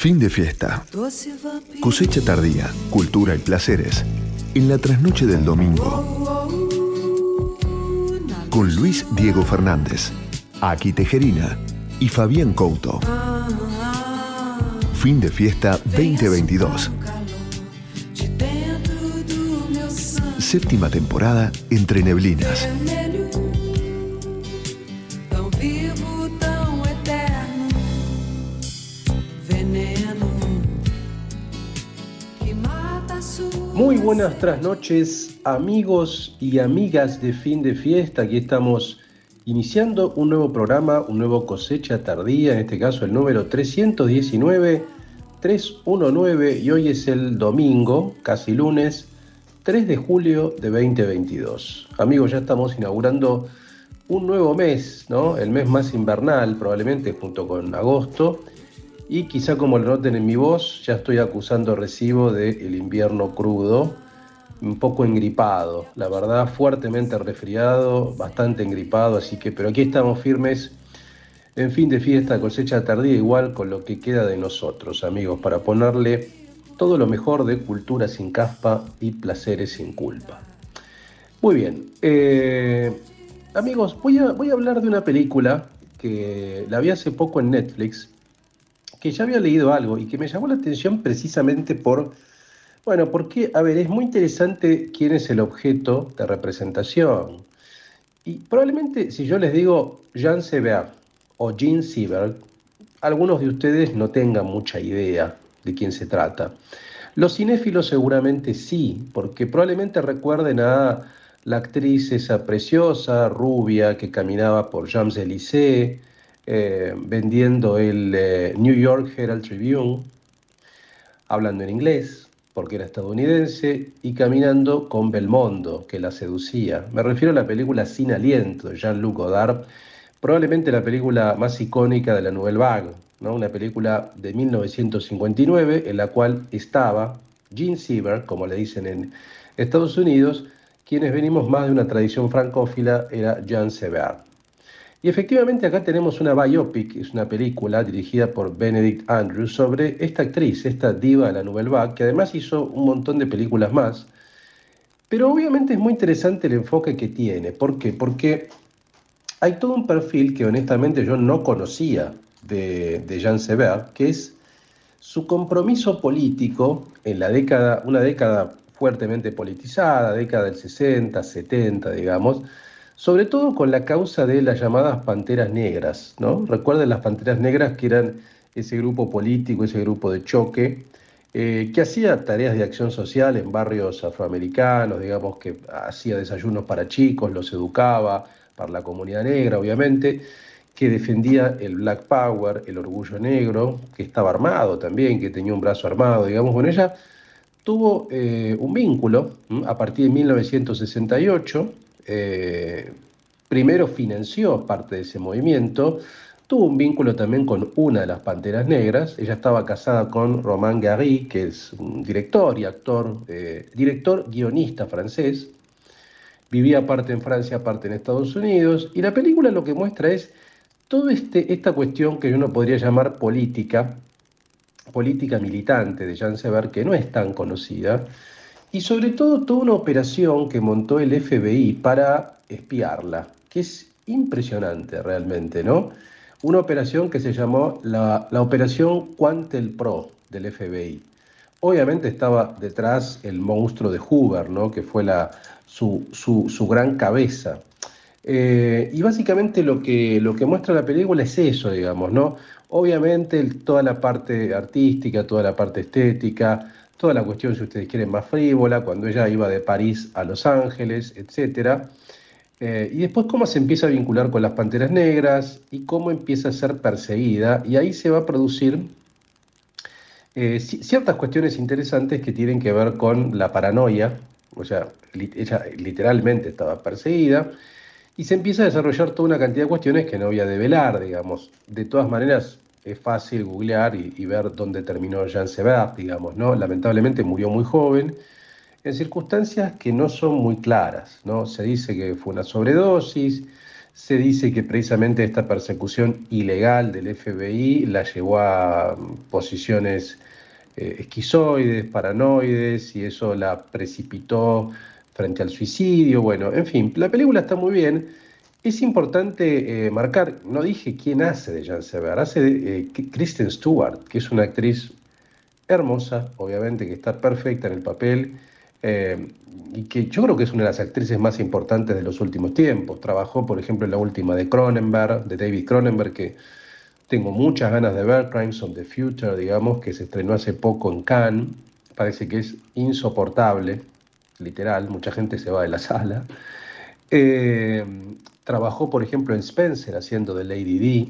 Fin de fiesta. Cosecha tardía, cultura y placeres. En la trasnoche del domingo. Con Luis Diego Fernández, Aki Tejerina y Fabián Couto. Fin de fiesta 2022. Séptima temporada entre neblinas. Buenas trasnoches, amigos y amigas de fin de fiesta. Aquí estamos iniciando un nuevo programa, un nuevo cosecha tardía, en este caso el número 319, 319, y hoy es el domingo, casi lunes, 3 de julio de 2022. Amigos, ya estamos inaugurando un nuevo mes, ¿no? El mes más invernal, probablemente junto con agosto y quizá como lo noten en mi voz, ya estoy acusando recibo del invierno crudo, un poco engripado, la verdad fuertemente resfriado, bastante engripado, así que, pero aquí estamos firmes en fin de fiesta, cosecha tardía, igual con lo que queda de nosotros, amigos, para ponerle todo lo mejor de cultura sin caspa y placeres sin culpa. Muy bien, eh, amigos, voy a, voy a hablar de una película que la vi hace poco en Netflix, que ya había leído algo y que me llamó la atención precisamente por, bueno, porque, a ver, es muy interesante quién es el objeto de representación. Y probablemente si yo les digo Jean Sever o Jean Seberg, algunos de ustedes no tengan mucha idea de quién se trata. Los cinéfilos seguramente sí, porque probablemente recuerden a la actriz esa preciosa, rubia, que caminaba por Champs-Élysées, eh, vendiendo el eh, New York Herald Tribune, hablando en inglés, porque era estadounidense, y caminando con Belmondo, que la seducía. Me refiero a la película Sin Aliento de Jean-Luc Godard, probablemente la película más icónica de la Nouvelle Vague, ¿no? una película de 1959 en la cual estaba Gene Siever, como le dicen en Estados Unidos, quienes venimos más de una tradición francófila era Jean Sever. Y efectivamente acá tenemos una biopic, es una película dirigida por Benedict Andrews sobre esta actriz, esta diva de la Nouvelle Vague, que además hizo un montón de películas más. Pero obviamente es muy interesante el enfoque que tiene. ¿Por qué? Porque hay todo un perfil que honestamente yo no conocía de, Jean Sever, que es su compromiso político en la década, una década fuertemente politizada, década del 60, 70, digamos, sobre todo con la causa de las llamadas panteras negras, ¿no? Recuerden las panteras negras que eran ese grupo político, ese grupo de choque, eh, que hacía tareas de acción social en barrios afroamericanos, digamos que hacía desayunos para chicos, los educaba, para la comunidad negra, obviamente, que defendía el Black Power, el orgullo negro, que estaba armado también, que tenía un brazo armado, digamos, con ella, tuvo eh, un vínculo a partir de 1968 eh, primero financió parte de ese movimiento, tuvo un vínculo también con una de las Panteras Negras, ella estaba casada con Romain Gary, que es un director y actor, eh, director guionista francés, vivía parte en Francia, parte en Estados Unidos, y la película lo que muestra es toda este, esta cuestión que uno podría llamar política, política militante de Jean Sever, que no es tan conocida, y sobre todo toda una operación que montó el FBI para espiarla, que es impresionante realmente, ¿no? Una operación que se llamó la, Operación Quantel Pro del FBI. Obviamente estaba detrás el monstruo de Hoover, ¿no? que fue la, su, su, gran cabeza. Eh, y básicamente lo que, lo que muestra la película es eso, digamos, ¿no? Obviamente toda la parte artística, toda la parte estética, toda la cuestión, si ustedes quieren, más frívola, cuando ella iba de París a Los Ángeles, etc. Eh, y después cómo se empieza a vincular con las Panteras Negras y cómo empieza a ser perseguida, y ahí se va a producir eh, ciertas cuestiones interesantes que tienen que ver con la paranoia, o sea, ella literalmente estaba perseguida, y se empieza a desarrollar toda una cantidad de cuestiones que no voy a develar, digamos. De todas maneras, es fácil googlear y, ver dónde terminó Jean Sever, digamos, ¿no? Lamentablemente murió muy joven, en circunstancias que no son muy claras, ¿no? Se dice que fue una sobredosis, Se dice que precisamente esta persecución ilegal del FBI la llevó a posiciones eh, esquizoides, paranoides, y eso la precipitó frente al suicidio. Bueno, en fin, la película está muy bien. Es importante eh, marcar, no dije quién hace de Jan Sever, hace de eh, Kristen Stewart, que es una actriz hermosa, obviamente, que está perfecta en el papel y que yo creo que es una de las actrices más importantes de los últimos tiempos. Trabajó, por ejemplo, en la última de Cronenberg, de David Cronenberg, que tengo muchas ganas de ver Crimes of the Future, digamos, que se estrenó hace poco en Cannes. Parece que es insoportable, literal, mucha gente se va de la sala. Eh, trabajó, por ejemplo, en Spencer haciendo de Lady D.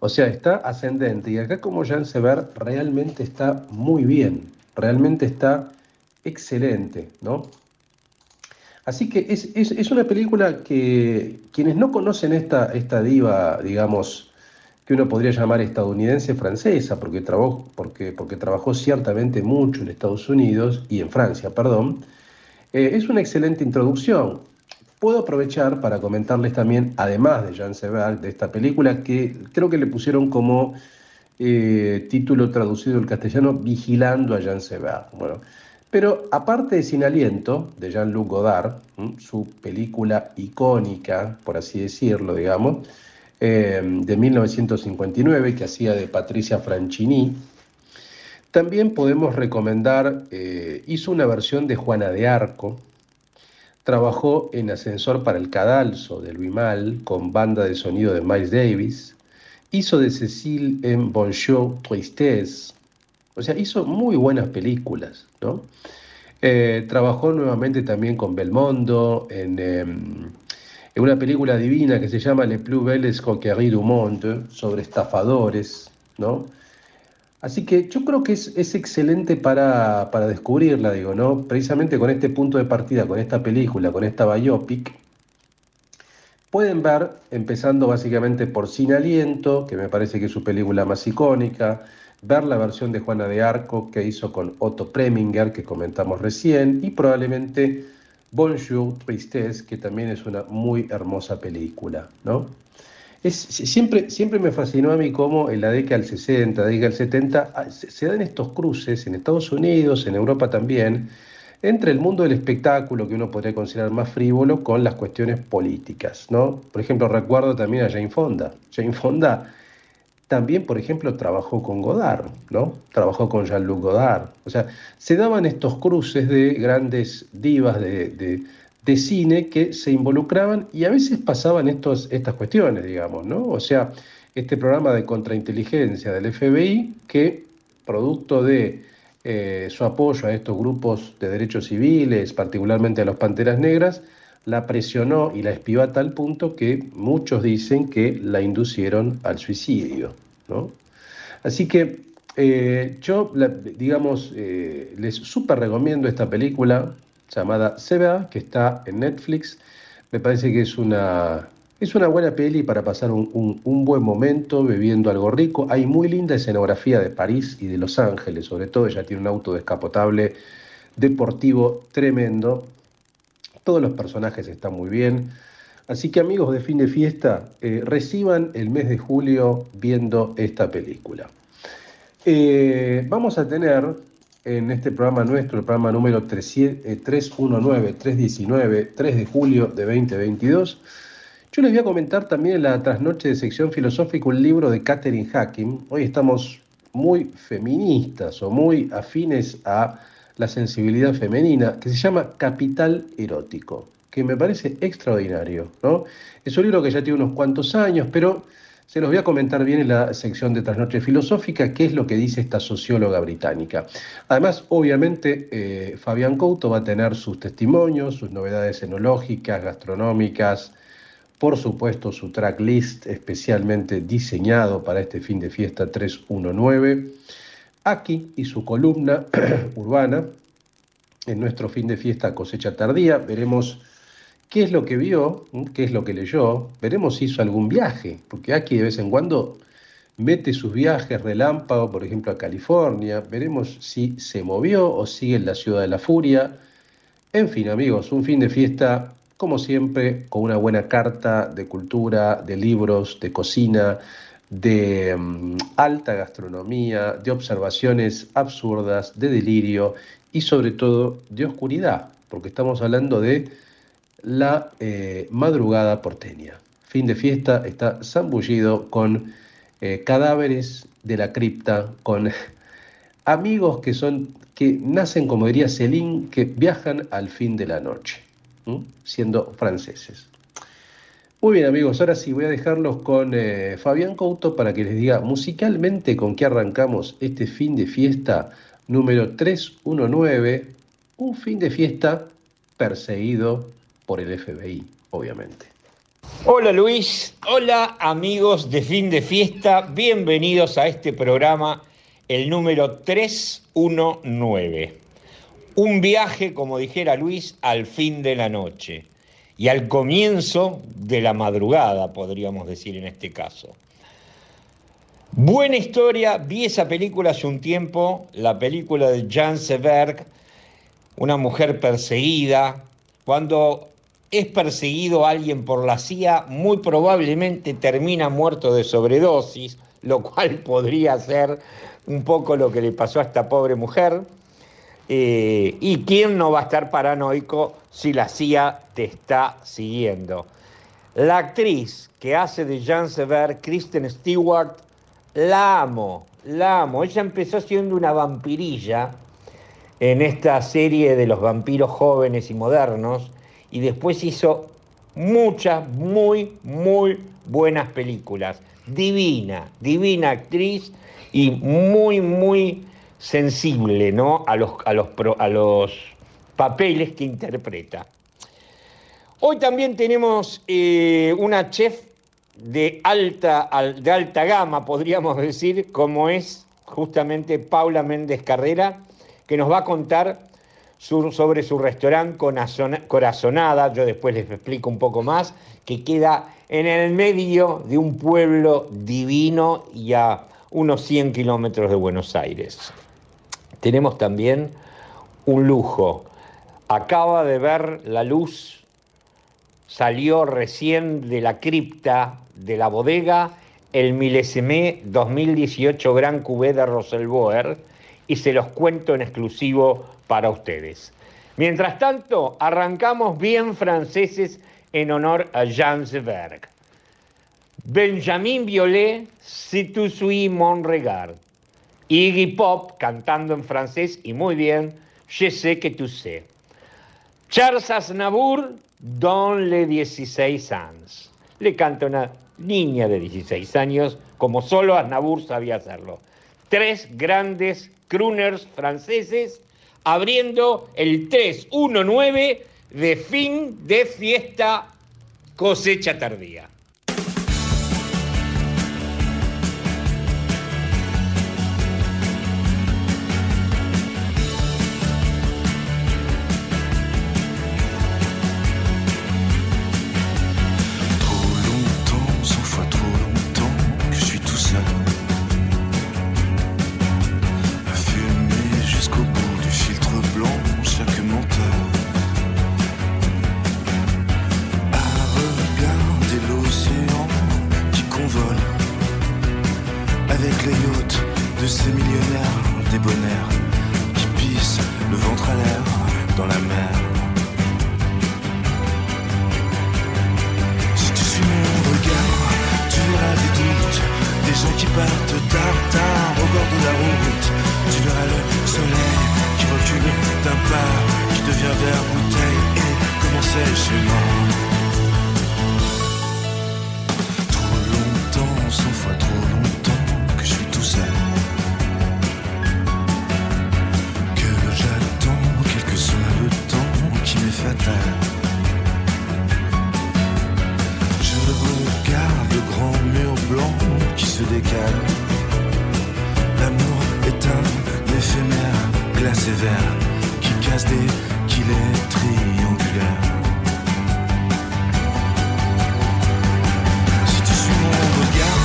O sea, está ascendente. Y acá como Jan Sever realmente está muy bien, realmente está excelente, ¿no? Así que es, es, una película que quienes no conocen esta, esta diva, digamos, que uno podría llamar estadounidense francesa, porque trabajó, porque, porque trabajó ciertamente mucho en Estados Unidos y en Francia, perdón, eh, es una excelente introducción. Puedo aprovechar para comentarles también, además de Jean Sever, de esta película, que creo que le pusieron como eh, título traducido al castellano, Vigilando a Jean Sever. Bueno, pero aparte de Sin Aliento, de Jean-Luc Godard, su película icónica, por así decirlo, digamos, Em, de 1959 que hacía de Patricia Franchini. También podemos recomendar, eh, hizo una versión de Juana de Arco, trabajó en Ascensor para el Cadalso de Louis Mal con banda de sonido de Miles Davis, hizo de Cecil en Bonjour Tristesse, o sea, hizo muy buenas películas, ¿no? Eh, trabajó nuevamente también con Belmondo en em, en una película divina que se llama Le plus belles coqueries du monde, sobre estafadores, ¿no? Así que yo creo que es, excelente para, para, descubrirla, digo, ¿no? Precisamente con este punto de partida, con esta película, con esta biopic, pueden ver, empezando básicamente por Sin Aliento, que me parece que es su película más icónica, ver la versión de Juana de Arco que hizo con Otto Preminger, que comentamos recién, y probablemente Bonjour, Tristesse, que también es una muy hermosa película, ¿no? Siempre, siempre me fascinó a mí cómo en la década del 60, década del 70, ah, se, dan estos cruces en Estados Unidos, en Europa también, entre el mundo del espectáculo, que uno podría considerar más frívolo, con las cuestiones políticas, ¿no? Por ejemplo, recuerdo también a Jane Fonda. Jane Fonda también, por ejemplo, trabajó con Godard, ¿no? Trabajó con Jean-Luc Godard. O sea, se daban estos cruces de grandes divas de, cine que se involucraban y a veces pasaban estos, estas cuestiones, digamos, ¿no? O sea, este programa de contrainteligencia del FBI que, producto de eh, su apoyo a estos grupos de derechos civiles, particularmente a los Panteras Negras, la presionó y la espió a tal punto que muchos dicen que la inducieron al suicidio. ¿no? Así que eh, yo, digamos, eh, les súper recomiendo esta película llamada Seba, que está en Netflix. Me parece que es una, es una buena peli para pasar un, un, buen momento bebiendo algo rico. Hay muy linda escenografía de París y de Los Ángeles, sobre todo. Ella tiene un auto descapotable deportivo tremendo. Todos los personajes están muy bien. Así que amigos de fin de fiesta, eh, reciban el mes de julio viendo esta película. Eh, vamos a tener en este programa nuestro, el programa número 319, 319, 3 de julio de 2022, yo les voy a comentar también en la trasnoche de sección filosófica un libro de Catherine Hacking. Hoy estamos muy feministas o muy afines a la sensibilidad femenina, que se llama Capital Erótico, que me parece extraordinario. ¿no? Es un libro que ya tiene unos cuantos años, pero se los voy a comentar bien en la sección de Trasnoche Filosófica, qué es lo que dice esta socióloga británica. Además, obviamente, eh, Fabián Couto va a tener sus testimonios, sus novedades enológicas, gastronómicas, por supuesto su tracklist especialmente diseñado para este fin de fiesta 319 Aquí y su columna urbana en nuestro fin de fiesta cosecha tardía. Veremos qué es lo que vio, qué es lo que leyó. Veremos si hizo algún viaje, porque aquí de vez en cuando mete sus viajes relámpago, por ejemplo, a California. Veremos si se movió o sigue en la ciudad de la furia. En fin, amigos, un fin de fiesta como siempre, con una buena carta de cultura, de libros, de cocina, de mm, alta gastronomía, de observaciones absurdas, de delirio y sobre todo de oscuridad, porque estamos hablando de la eh, madrugada porteña. Fin de fiesta está zambullido con eh, cadáveres de la cripta, con amigos que son que nacen, como diría Céline, que viajan al fin de la noche siendo franceses. Muy bien amigos, ahora sí voy a dejarlos con eh, Fabián Couto para que les diga musicalmente con qué arrancamos este fin de fiesta número 319, un fin de fiesta perseguido por el FBI, obviamente. Hola Luis, hola amigos de fin de fiesta, bienvenidos a este programa, el número 319. Un viaje, como dijera Luis, al fin de la noche y al comienzo de la madrugada, podríamos decir en este caso. Buena historia, vi esa película hace un tiempo, la película de Jan Seberg, una mujer perseguida. Cuando es perseguido alguien por la CIA, muy probablemente termina muerto de sobredosis, lo cual podría ser un poco lo que le pasó a esta pobre mujer. Eh, ¿Y quién no va a estar paranoico si la CIA te está siguiendo? La actriz que hace de Jan Sever, Kristen Stewart, la amo, la amo. Ella empezó siendo una vampirilla en esta serie de los vampiros jóvenes y modernos y después hizo muchas, muy, muy buenas películas. Divina, divina actriz y muy, muy sensible ¿no? a, los, a, los, a los papeles que interpreta. Hoy también tenemos eh, una chef de alta, de alta gama, podríamos decir, como es justamente Paula Méndez Carrera, que nos va a contar sobre su restaurante Corazonada, yo después les explico un poco más, que queda en el medio de un pueblo divino y a unos 100 kilómetros de Buenos Aires tenemos también un lujo. Acaba de ver la luz, salió recién de la cripta de la bodega el Milesemé 2018 Gran Cubé de Roselboer y se los cuento en exclusivo para ustedes. Mientras tanto, arrancamos bien franceses en honor a Jean Zeberg. Benjamin Violet, Si tu suis mon regard. Iggy Pop cantando en francés y muy bien, Je sais que tu sais. Charles Aznavour, Don le 16 años. Le canta una niña de 16 años, como solo Aznavour sabía hacerlo. Tres grandes crooners franceses abriendo el 319 de fin de fiesta cosecha tardía. sévère, qui casse des qu'il est triangulaire. Si tu suis mon regard,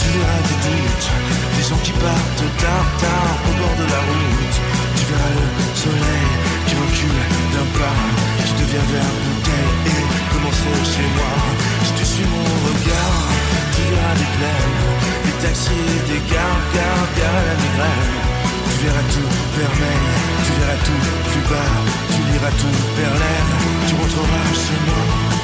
tu verras des doutes, des gens qui partent tard, tard au bord de la route. Tu verras le soleil qui recule d'un pas, qui devient vers bouteille et commencer chez moi. Si tu suis mon regard, tu verras des plaines, des taxis, des gares, gares, gares à. Tu verras tout vermeil, tu verras tout plus bas, tu liras tout vers tu rentreras chez moi.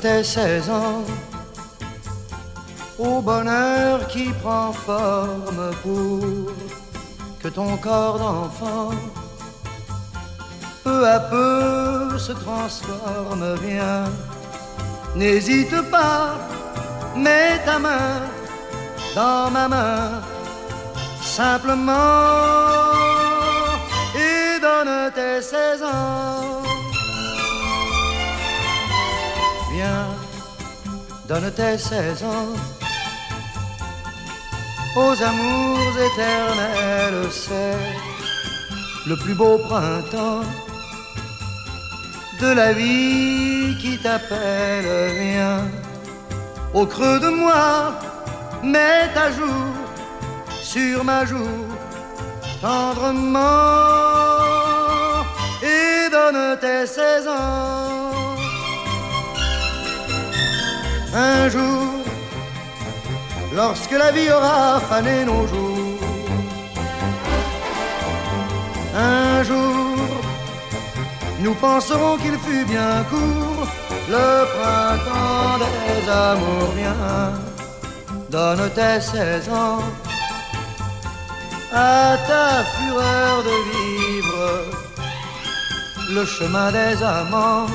Tes 16 ans au bonheur qui prend forme pour que ton corps d'enfant peu à peu se transforme. Viens, n'hésite pas, mets ta main dans ma main, simplement, et donne tes 16 ans. Donne tes 16 ans aux amours éternels, c'est le plus beau printemps de la vie qui t'appelle, viens au creux de moi, mets ta joue sur ma joue tendrement et donne tes 16 ans. Un jour, lorsque la vie aura fané nos jours, un jour, nous penserons qu'il fut bien court le printemps des amours. Viens, donne tes 16 ans à ta fureur de vivre? Le chemin des amants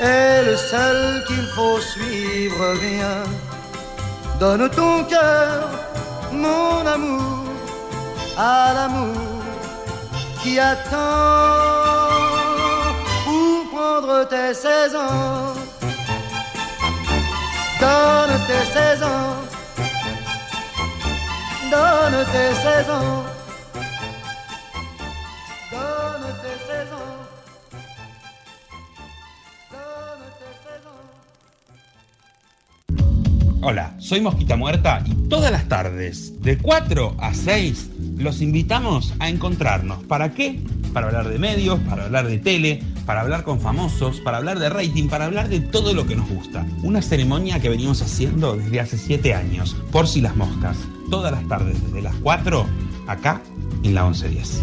est le seul qu'il faut suivre. Viens, donne ton cœur, mon amour, à l'amour qui attend pour prendre tes 16 ans? Donne tes 16 ans, donne tes 16 ans, Hola, soy Mosquita Muerta y todas las tardes, de 4 a 6, los invitamos a encontrarnos. ¿Para qué? Para hablar de medios, para hablar de tele, para hablar con famosos, para hablar de rating, para hablar de todo lo que nos gusta. Una ceremonia que venimos haciendo desde hace 7 años, por si las moscas. Todas las tardes, desde las 4, acá en la 1110.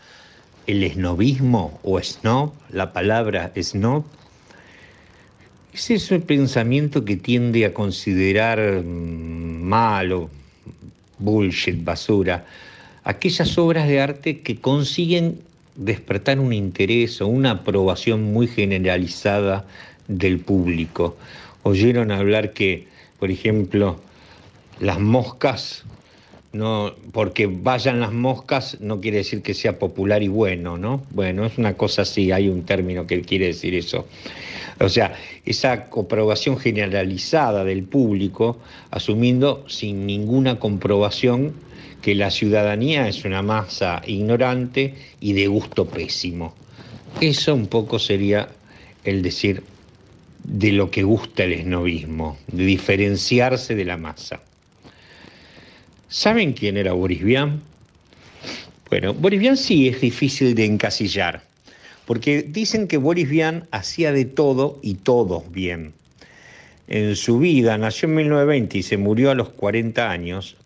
el esnobismo o snob? La palabra snob. Es ese pensamiento que tiende a considerar mm, malo, bullshit, basura, aquellas obras de arte que consiguen despertar un interés o una aprobación muy generalizada del público. Oyeron hablar que, por ejemplo, las moscas no, porque vayan las moscas no quiere decir que sea popular y bueno, ¿no? Bueno, es una cosa así, hay un término que quiere decir eso. O sea, esa aprobación generalizada del público, asumiendo sin ninguna comprobación que la ciudadanía es una masa ignorante y de gusto pésimo. Eso un poco sería el decir de lo que gusta el esnovismo, de diferenciarse de la masa. ¿Saben quién era Boris Vian? Bueno, Boris Vian sí es difícil de encasillar, porque dicen que Boris Vian hacía de todo y todo bien. En su vida, nació en 1920 y se murió a los 40 años,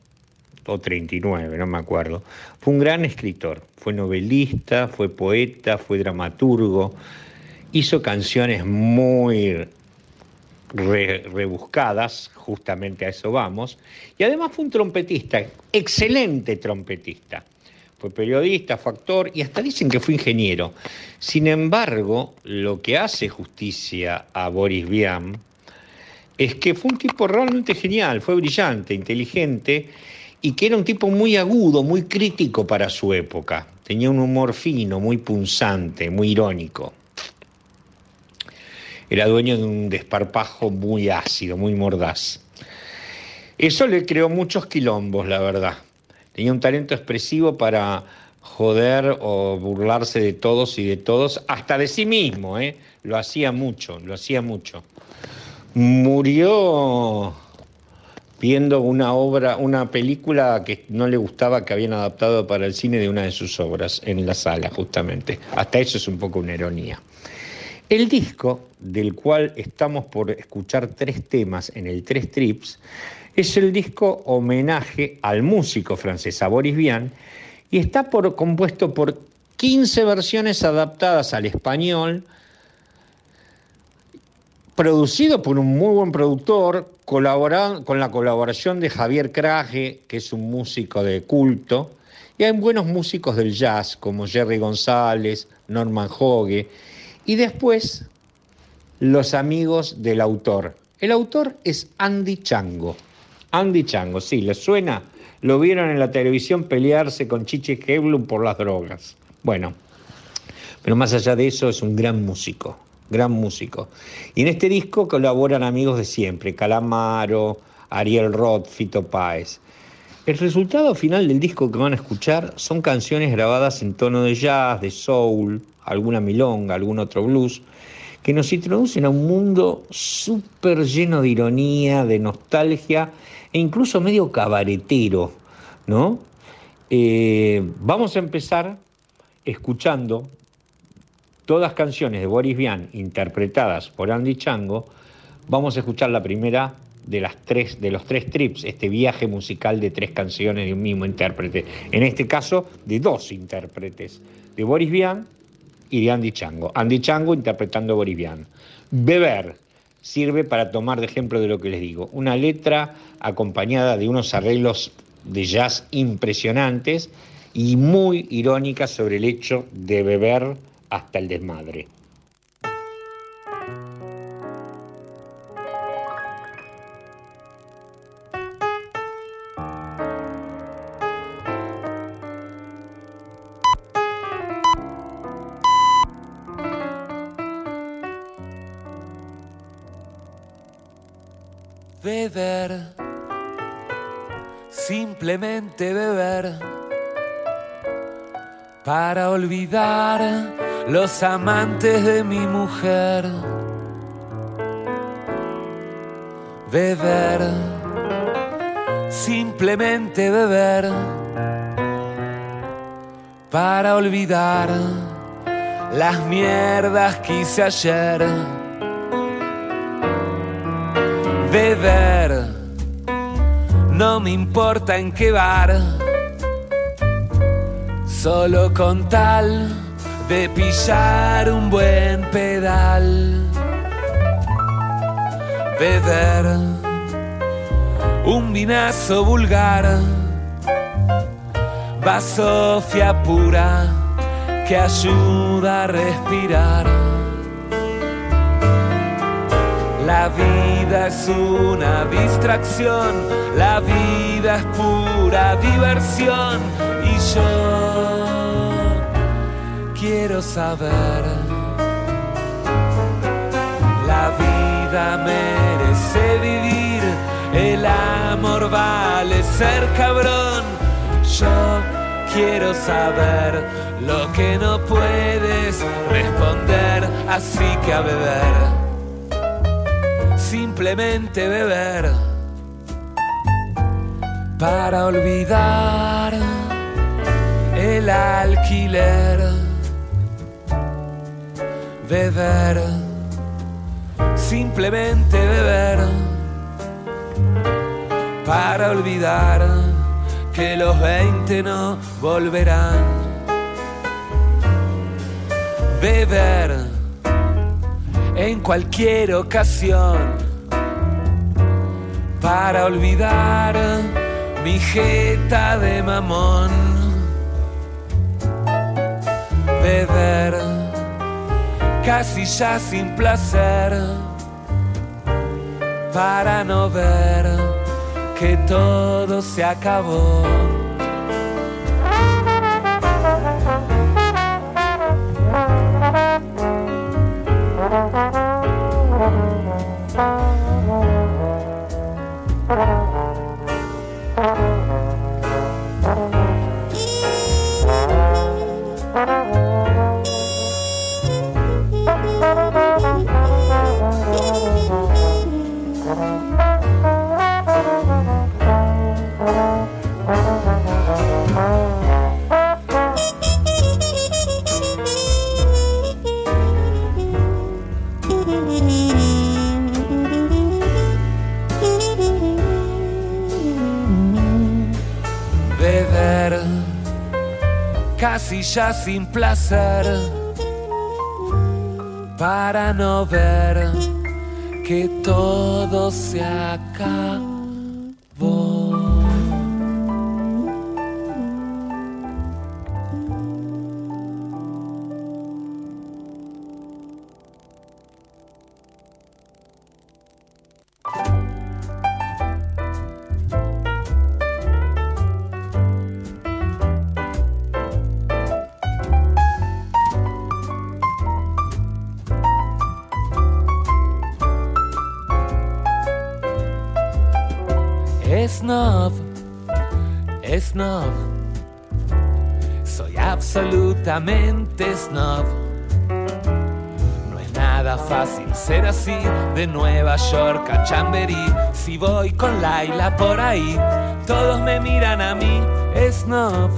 o 39, no me acuerdo. Fue un gran escritor, fue novelista, fue poeta, fue dramaturgo, hizo canciones muy re- rebuscadas, justamente a eso vamos, y además fue un trompetista, excelente trompetista. Fue periodista, fue actor y hasta dicen que fue ingeniero. Sin embargo, lo que hace justicia a Boris Vian es que fue un tipo realmente genial, fue brillante, inteligente y que era un tipo muy agudo, muy crítico para su época. Tenía un humor fino, muy punzante, muy irónico. Era dueño de un desparpajo muy ácido, muy mordaz. Eso le creó muchos quilombos, la verdad. Tenía un talento expresivo para joder o burlarse de todos y de todos, hasta de sí mismo, ¿eh? Lo hacía mucho, lo hacía mucho. Murió viendo una obra, una película que no le gustaba que habían adaptado para el cine de una de sus obras en la sala, justamente. Hasta eso es un poco una ironía. El disco, del cual estamos por escuchar tres temas en el Tres Trips, es el disco homenaje al músico francés, Boris Vian, y está por, compuesto por 15 versiones adaptadas al español, producido por un muy buen productor, con la colaboración de Javier Craje, que es un músico de culto, y hay buenos músicos del jazz como Jerry González, Norman Hogue, y después los amigos del autor. El autor es Andy Chango. Andy Chango, sí, ¿les suena? Lo vieron en la televisión pelearse con Chiche Keblum por las drogas. Bueno, pero más allá de eso es un gran músico, gran músico. Y en este disco colaboran amigos de siempre, Calamaro, Ariel Roth, Fito Páez. El resultado final del disco que van a escuchar son canciones grabadas en tono de jazz, de soul, alguna milonga, algún otro blues, que nos introducen a un mundo súper lleno de ironía, de nostalgia e incluso medio cabaretero, ¿no? Eh, vamos a empezar escuchando todas canciones de Boris Vian interpretadas por Andy Chango. Vamos a escuchar la primera de, las tres, de los tres trips, este viaje musical de tres canciones de un mismo intérprete. En este caso, de dos intérpretes, de Boris Vian y de Andy Chango. Andy Chango interpretando Vian. Beber sirve para tomar de ejemplo de lo que les digo. Una letra acompañada de unos arreglos de jazz impresionantes y muy irónica sobre el hecho de beber hasta el desmadre. Simplemente beber, para olvidar los amantes de mi mujer. Beber, simplemente beber, para olvidar las mierdas que hice ayer beber, no me importa en qué bar, solo con tal de pillar un buen pedal. Beber un vinazo vulgar, vasofia pura que ayuda a respirar. La vida es una distracción, la vida es pura diversión y yo quiero saber. La vida merece vivir, el amor vale ser cabrón. Yo quiero saber lo que no puedes responder, así que a beber simplemente beber para olvidar el alquiler. Beber, simplemente beber para olvidar que los 20 no volverán. Beber en cualquier ocasión para olvidar mi jeta de mamón. Beber casi ya sin placer para no ver que todo se acabó. Sin placer para no ver que todo se acabó. Ser así de Nueva York a Chamberí. Si voy con Laila por ahí, todos me miran a mí. Snob,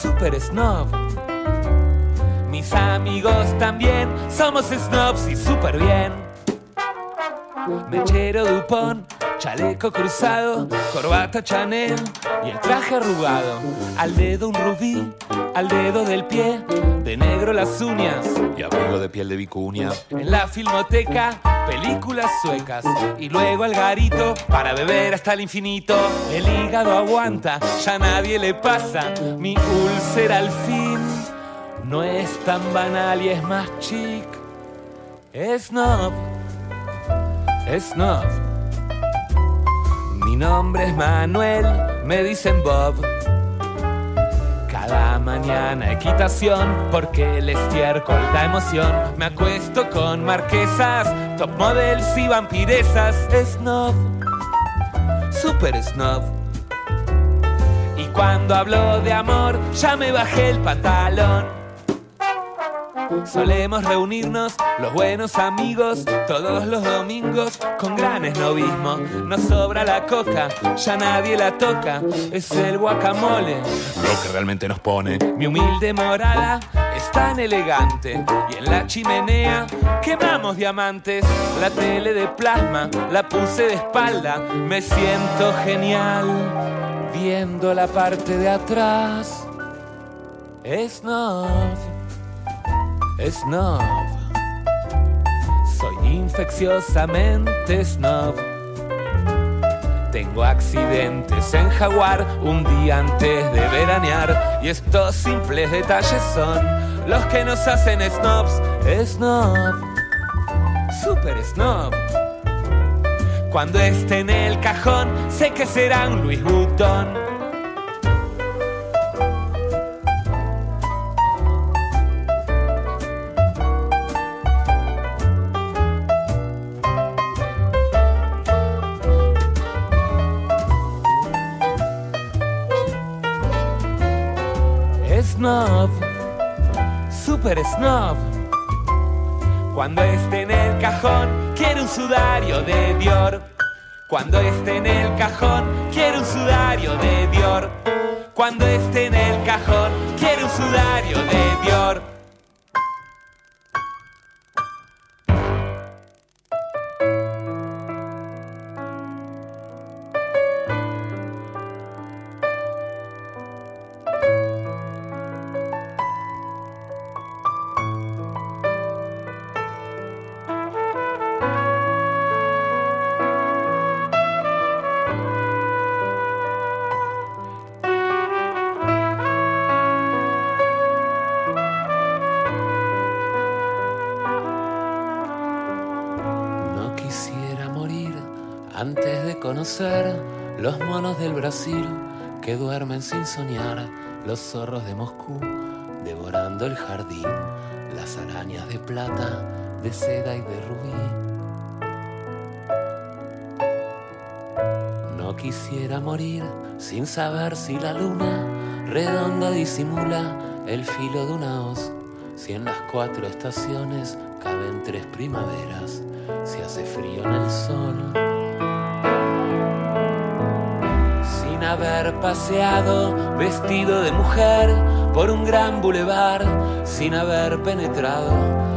super snob. Mis amigos también somos snobs y super bien. Mechero Dupont chaleco cruzado, corbata Chanel y el traje arrugado. Al dedo un rubí, al dedo del pie, de negro las uñas y abrigo de piel de vicuña. En la filmoteca, películas suecas y luego al garito para beber hasta el infinito. El hígado aguanta, ya nadie le pasa. Mi úlcera al fin no es tan banal y es más chic. Es snob, es snob. Mi nombre es Manuel, me dicen Bob. Cada mañana equitación, porque el estiércol da emoción. Me acuesto con marquesas, top models y vampiresas. Snob, super snob. Y cuando hablo de amor, ya me bajé el pantalón. Solemos reunirnos los buenos amigos todos los domingos con gran esnovismo. Nos sobra la coca, ya nadie la toca, es el guacamole lo que realmente nos pone. Mi humilde morada es tan elegante y en la chimenea quemamos diamantes. La tele de plasma la puse de espalda, me siento genial viendo la parte de atrás. Es no snob. Soy infecciosamente snob. Tengo accidentes en Jaguar un día antes de veranear y estos simples detalles son los que nos hacen snobs. Snob, super snob. Cuando esté en el cajón, sé que será un Luis Butón. Snob. Cuando esté en el cajón, quiero un sudario de Dior. Cuando esté en el cajón, quiero un sudario de Dior. Cuando esté en el cajón, quiero un sudario de Dior. Que duermen sin soñar, los zorros de Moscú devorando el jardín, las arañas de plata, de seda y de rubí. No quisiera morir sin saber si la luna redonda disimula el filo de una hoz, si en las cuatro estaciones caben tres primaveras, si hace frío en el sol haber paseado vestido de mujer por un gran bulevar, sin haber penetrado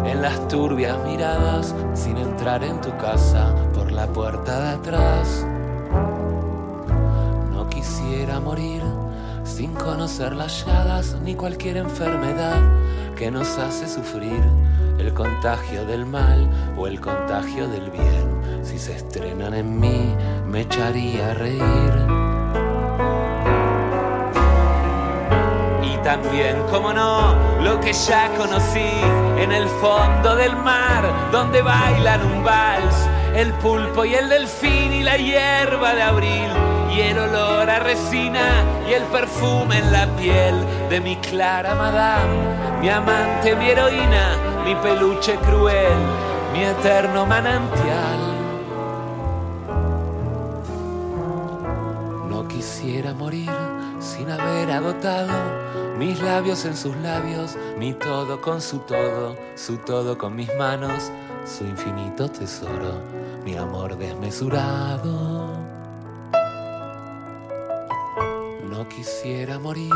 en las turbias miradas, sin entrar en tu casa por la puerta de atrás. No quisiera morir sin conocer las llagas ni cualquier enfermedad que nos hace sufrir el contagio del mal o el contagio del bien. Si se estrenan en mí, me echaría a reír. También, como no, lo que ya conocí en el fondo del mar, donde bailan un vals, el pulpo y el delfín y la hierba de abril y el olor a resina y el perfume en la piel de mi clara madame, mi amante, mi heroína, mi peluche cruel, mi eterno manantial. No quisiera morir sin haber agotado mis labios en sus labios, mi todo con su todo, su todo con mis manos, su infinito tesoro, mi amor desmesurado. No quisiera morir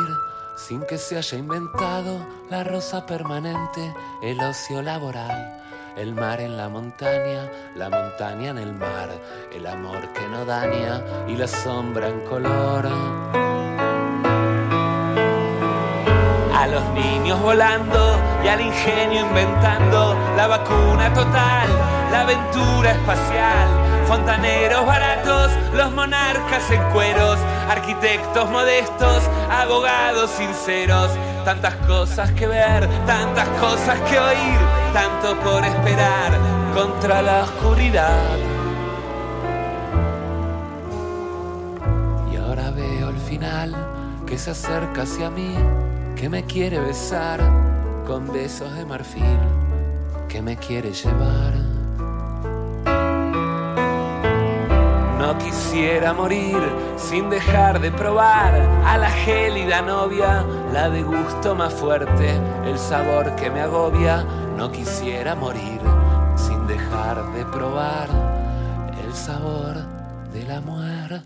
sin que se haya inventado la rosa permanente, el ocio laboral, el mar en la montaña, la montaña en el mar, el amor que no daña y la sombra en color. A los niños volando y al ingenio inventando la vacuna total, la aventura espacial, fontaneros baratos, los monarcas en cueros, arquitectos modestos, abogados sinceros, tantas cosas que ver, tantas cosas que oír, tanto por esperar contra la oscuridad. Y ahora veo el final que se acerca hacia mí, que me quiere besar con besos de marfil, que me quiere llevar. No quisiera morir sin dejar de probar a la gélida novia, la de gusto más fuerte, el sabor que me agobia. No quisiera morir sin dejar de probar el sabor de la muerte.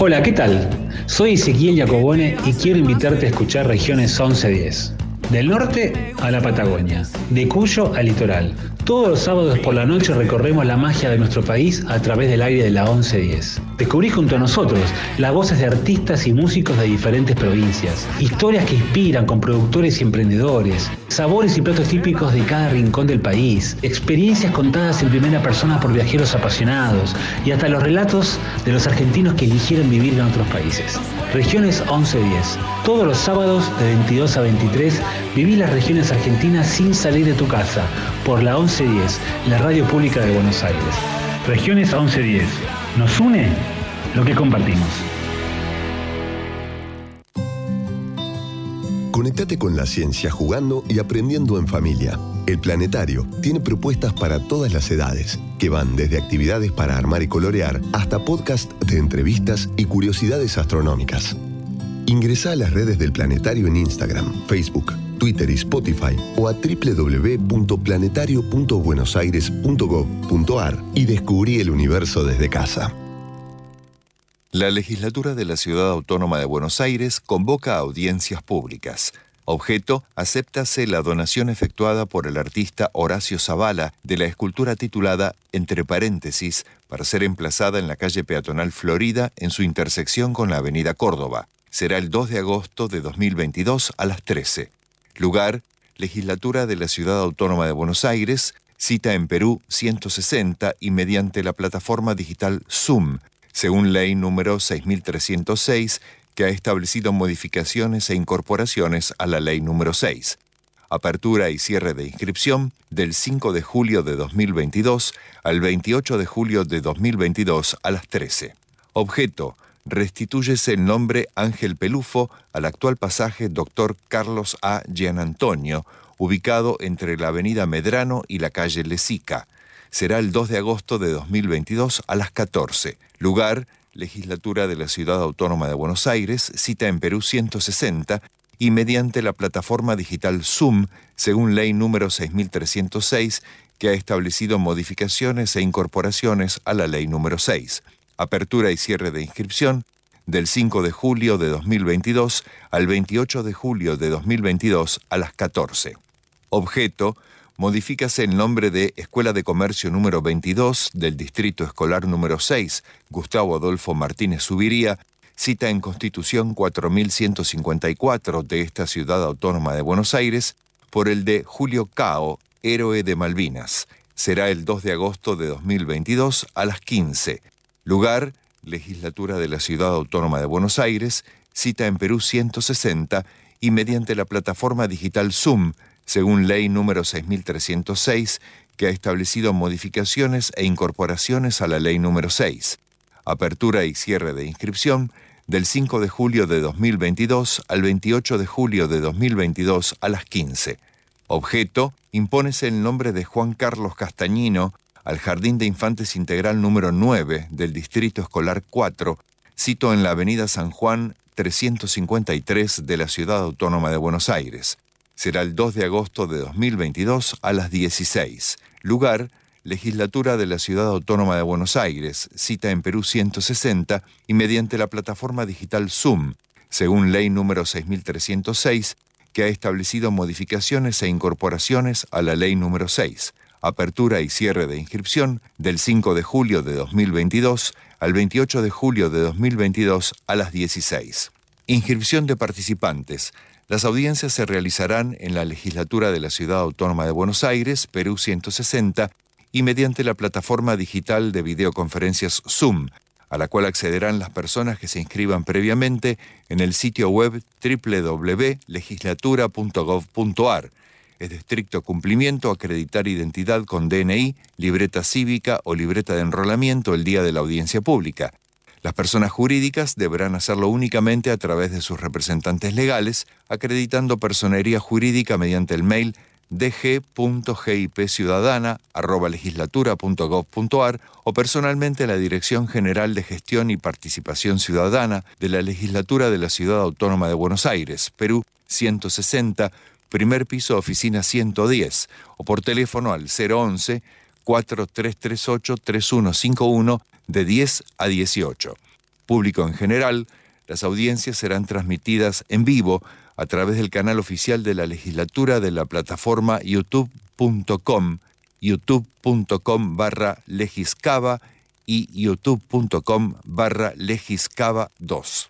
Hola, ¿qué tal? Soy Ezequiel Jacobone y quiero invitarte a escuchar Regiones 1110. Del norte a la Patagonia, de Cuyo al litoral. Todos los sábados por la noche recorremos la magia de nuestro país a través del aire de la 1110. Descubrí junto a nosotros las voces de artistas y músicos de diferentes provincias, historias que inspiran con productores y emprendedores, sabores y platos típicos de cada rincón del país, experiencias contadas en primera persona por viajeros apasionados y hasta los relatos de los argentinos que eligieron vivir en otros países. Regiones 1110. Todos los sábados de 22 a 23 viví las regiones argentinas sin salir de tu casa por la 1110, la radio pública de Buenos Aires. Regiones 1110. Nos une lo que compartimos. Conectate con la ciencia jugando y aprendiendo en familia. El Planetario tiene propuestas para todas las edades, que van desde actividades para armar y colorear hasta podcast de entrevistas y curiosidades astronómicas. Ingresa a las redes del Planetario en Instagram, Facebook, Twitter y Spotify o a www.planetario.buenosaires.gov.ar y descubrí el universo desde casa. La legislatura de la Ciudad Autónoma de Buenos Aires convoca a audiencias públicas. Objeto, acéptase la donación efectuada por el artista Horacio Zavala de la escultura titulada Entre paréntesis, para ser emplazada en la calle peatonal Florida en su intersección con la avenida Córdoba. Será el 2 de agosto de 2022 a las 13. Lugar, Legislatura de la Ciudad Autónoma de Buenos Aires, cita en Perú 160 y mediante la plataforma digital Zoom, según ley número 6306, que ha establecido modificaciones e incorporaciones a la ley número 6. Apertura y cierre de inscripción del 5 de julio de 2022 al 28 de julio de 2022 a las 13. Objeto, restitúyese el nombre Ángel Pelufo al actual pasaje Dr. Carlos A. Gianantonio, ubicado entre la avenida Medrano y la calle Lesica. Será el 2 de agosto de 2022 a las 14. Lugar, Legislatura de la Ciudad Autónoma de Buenos Aires, cita en Perú 160 y mediante la plataforma digital Zoom, según ley número 6306, que ha establecido modificaciones e incorporaciones a la ley número 6 apertura y cierre de inscripción del 5 de julio de 2022 al 28 de julio de 2022 a las 14. Objeto, modifícase el nombre de Escuela de Comercio número 22 del Distrito Escolar número 6, Gustavo Adolfo Martínez Subiría, cita en Constitución 4154 de esta ciudad autónoma de Buenos Aires, por el de Julio Cao, héroe de Malvinas. Será el 2 de agosto de 2022 a las 15. Lugar, Legislatura de la Ciudad Autónoma de Buenos Aires, cita en Perú 160 y mediante la plataforma digital Zoom, según ley número 6306, que ha establecido modificaciones e incorporaciones a la ley número 6. Apertura y cierre de inscripción del 5 de julio de 2022 al 28 de julio de 2022 a las 15. Objeto, impónese el nombre de Juan Carlos Castañino al Jardín de Infantes Integral número 9 del Distrito Escolar 4, cito en la Avenida San Juan 353 de la Ciudad Autónoma de Buenos Aires. Será el 2 de agosto de 2022 a las 16. Lugar, Legislatura de la Ciudad Autónoma de Buenos Aires, cita en Perú 160 y mediante la plataforma digital Zoom, según ley número 6306, que ha establecido modificaciones e incorporaciones a la ley número 6 apertura y cierre de inscripción del 5 de julio de 2022 al 28 de julio de 2022 a las 16. Inscripción de participantes. Las audiencias se realizarán en la legislatura de la Ciudad Autónoma de Buenos Aires, Perú 160, y mediante la plataforma digital de videoconferencias Zoom, a la cual accederán las personas que se inscriban previamente en el sitio web www.legislatura.gov.ar es de estricto cumplimiento acreditar identidad con DNI, libreta cívica o libreta de enrolamiento el día de la audiencia pública. Las personas jurídicas deberán hacerlo únicamente a través de sus representantes legales, acreditando personería jurídica mediante el mail dg.gipciudadana.legislatura.gov.ar o personalmente la Dirección General de Gestión y Participación Ciudadana de la Legislatura de la Ciudad Autónoma de Buenos Aires, Perú 160 primer piso, oficina 110, o por teléfono al 011 4338 3151 de 10 a 18. Público en general, las audiencias serán transmitidas en vivo a través del canal oficial de la legislatura de la plataforma youtube.com, youtube.com barra legiscava y youtube.com barra legiscava 2.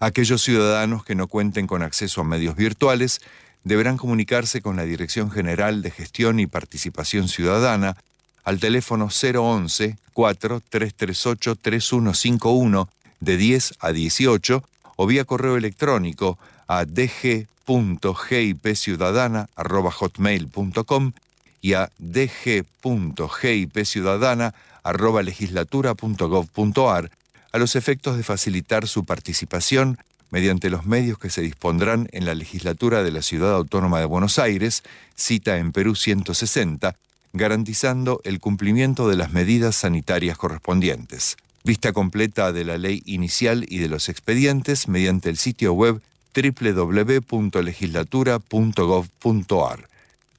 Aquellos ciudadanos que no cuenten con acceso a medios virtuales deberán comunicarse con la Dirección General de Gestión y Participación Ciudadana al teléfono 011 4338 3151 de 10 a 18 o vía correo electrónico a dg.gipciudadana.hotmail.com y a dg.gipciudadana.legislatura.gov.ar a los efectos de facilitar su participación mediante los medios que se dispondrán en la legislatura de la Ciudad Autónoma de Buenos Aires, cita en Perú 160, garantizando el cumplimiento de las medidas sanitarias correspondientes. Vista completa de la ley inicial y de los expedientes mediante el sitio web www.legislatura.gov.ar.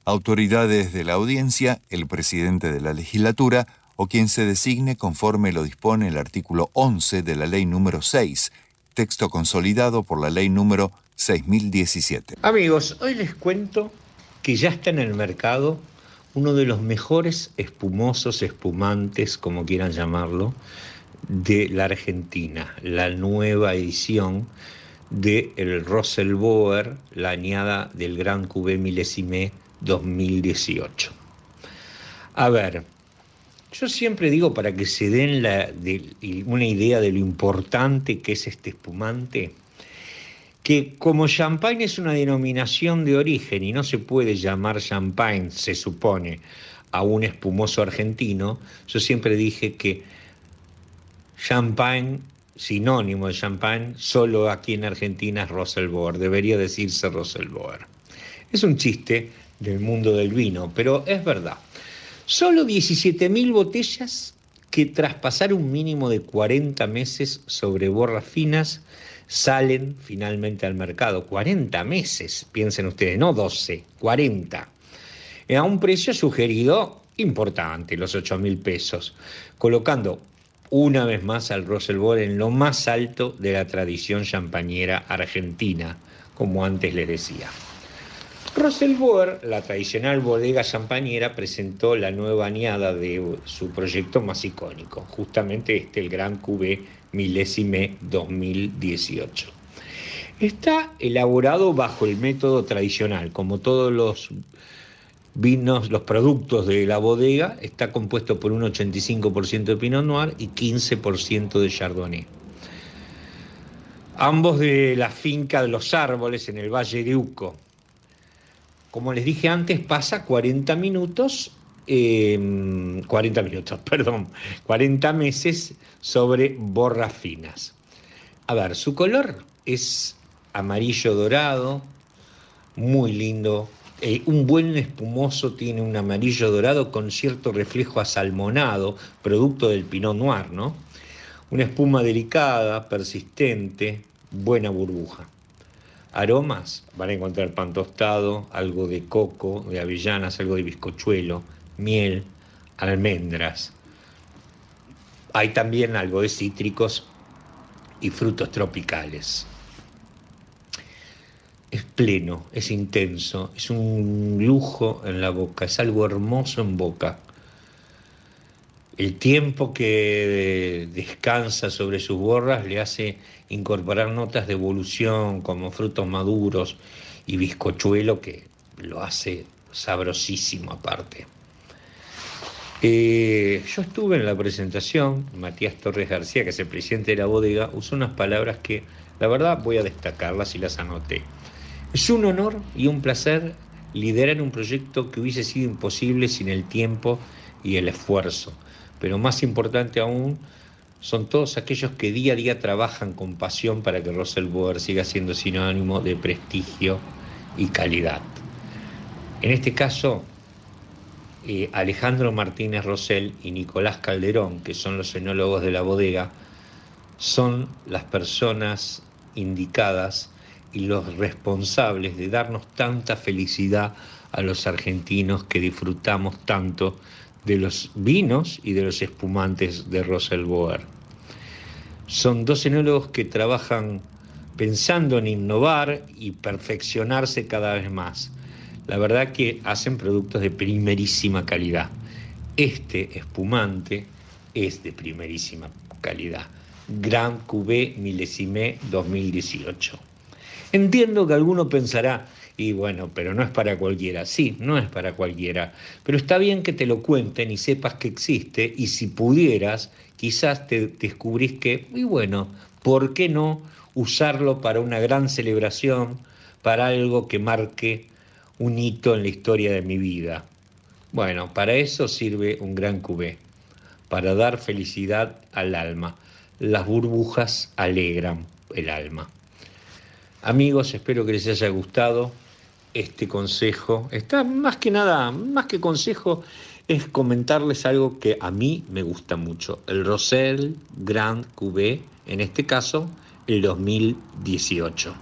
Autoridades de la audiencia, el presidente de la legislatura o quien se designe conforme lo dispone el artículo 11 de la ley número 6 texto consolidado por la ley número 6017. Amigos, hoy les cuento que ya está en el mercado uno de los mejores espumosos, espumantes, como quieran llamarlo, de la Argentina, la nueva edición de el Russell Boer, la añada del Gran Cubé Milésime 2018. A ver, yo siempre digo para que se den una idea de lo importante que es este espumante, que como champagne es una denominación de origen y no se puede llamar champagne, se supone, a un espumoso argentino, yo siempre dije que champagne, sinónimo de champagne, solo aquí en Argentina es Roselboer, debería decirse Roselboer. Es un chiste del mundo del vino, pero es verdad. Solo 17.000 botellas que tras pasar un mínimo de 40 meses sobre borras finas salen finalmente al mercado. 40 meses, piensen ustedes, no 12, 40. A un precio sugerido importante, los 8.000 pesos, colocando una vez más al Roselboer en lo más alto de la tradición champañera argentina, como antes les decía. Roselboer, la tradicional bodega champañera, presentó la nueva añada de su proyecto más icónico, justamente este, el Gran Cuvée Milésime 2018. Está elaborado bajo el método tradicional, como todos los vinos, los productos de la bodega, está compuesto por un 85% de Pinot Noir y 15% de Chardonnay. Ambos de la finca de los árboles en el Valle de Uco. Como les dije antes, pasa 40 minutos, 40 minutos, perdón, 40 meses sobre borras finas. A ver, su color es amarillo dorado, muy lindo. Eh, un buen espumoso tiene un amarillo dorado con cierto reflejo asalmonado, producto del Pinot Noir, ¿no? Una espuma delicada, persistente, buena burbuja. Aromas, van a encontrar pan tostado, algo de coco, de avellanas, algo de bizcochuelo, miel, almendras. Hay también algo de cítricos y frutos tropicales es pleno, es intenso, es un lujo en la boca, es algo hermoso en boca. El tiempo que descansa sobre sus borras le hace incorporar notas de evolución como frutos maduros y bizcochuelo que lo hace sabrosísimo aparte. Eh, yo estuve en la presentación, Matías Torres García, que es el presidente de la bodega, usó unas palabras que la verdad voy a destacarlas y las anoté. Es un honor y un placer liderar un proyecto que hubiese sido imposible sin el tiempo y el esfuerzo. Pero más importante aún son todos aquellos que día a día trabajan con pasión para que Russell Boer siga siendo sinónimo de prestigio y calidad. En este caso, eh, Alejandro Martínez Rosell y Nicolás Calderón, que son los enólogos de la bodega, son las personas indicadas y los responsables de darnos tanta felicidad a los argentinos que disfrutamos tanto de los vinos y de los espumantes de Roselboer. Son dos enólogos que trabajan pensando en innovar y perfeccionarse cada vez más. La verdad que hacen productos de primerísima calidad. Este espumante es de primerísima calidad. Gran Cuvée Milésime 2018. Entiendo que alguno pensará, y bueno, pero no es para cualquiera. Sí, no es para cualquiera. Pero está bien que te lo cuenten y sepas que existe y si pudieras, quizás te descubrís que, y bueno, ¿por qué no usarlo para una gran celebración, para algo que marque un hito en la historia de mi vida? Bueno, para eso sirve un gran cubé, para dar felicidad al alma. Las burbujas alegran el alma. Amigos, espero que les haya gustado este consejo. Está más que nada, más que consejo, es comentarles algo que a mí me gusta mucho. El Rosel Grand Cuvée, en este caso, el 2018.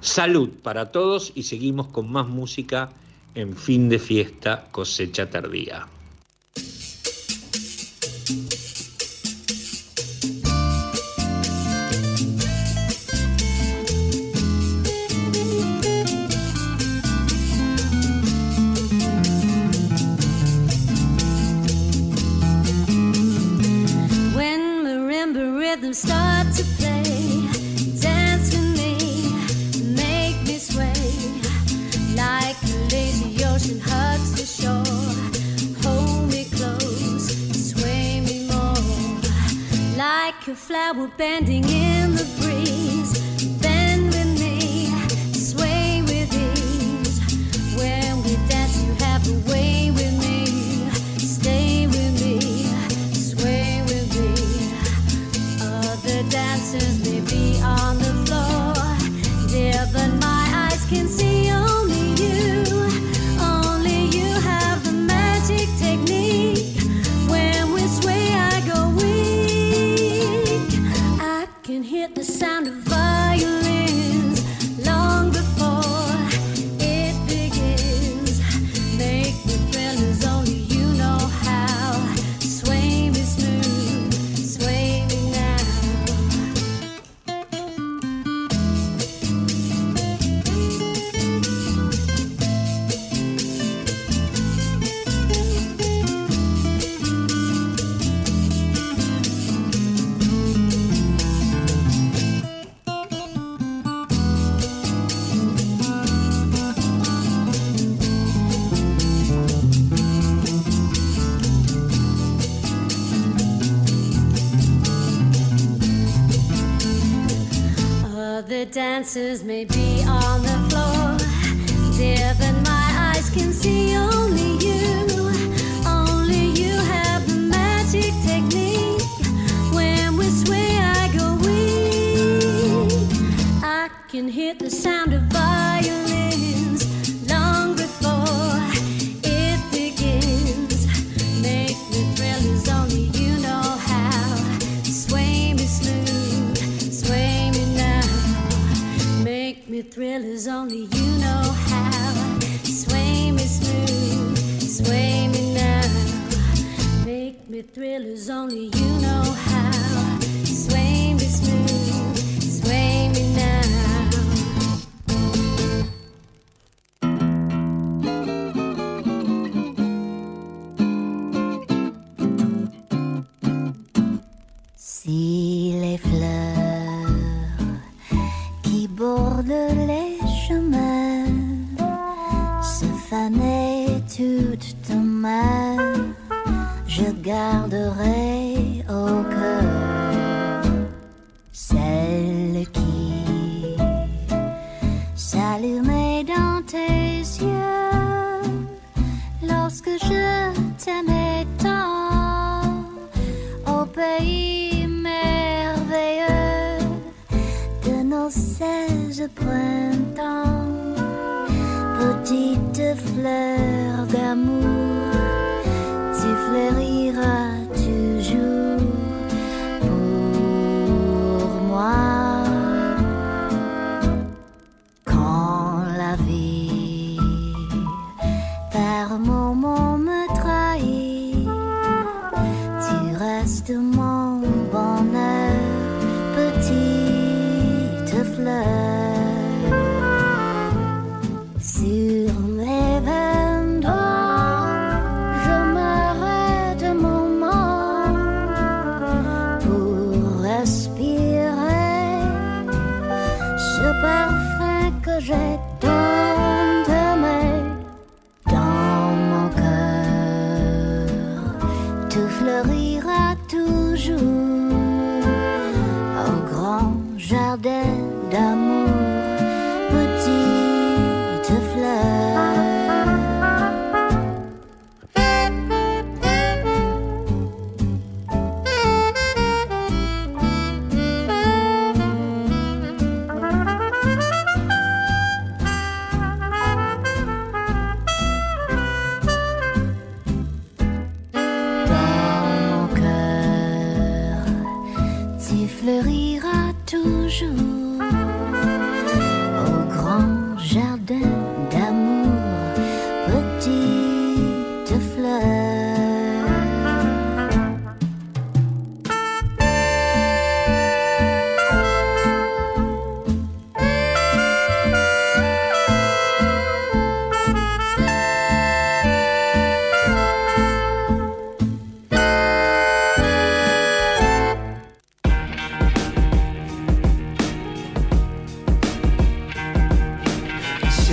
Salud para todos y seguimos con más música en fin de fiesta, cosecha tardía. Flower bending in the dancers may be on the floor. Dear, but my eyes can see only you. Only you have the magic technique. When we sway, I go weak. I can hear the sound of violins only you know how. Sway me smooth, sway me now. Make me thrill as only you know how. Je garderai au cœur celle qui s'allumait dans tes yeux lorsque je t'aimais tant au pays merveilleux de nos seize printemps. Petite fleur d'amour, tu fleuriras toujours pour moi. Quand la vie par moments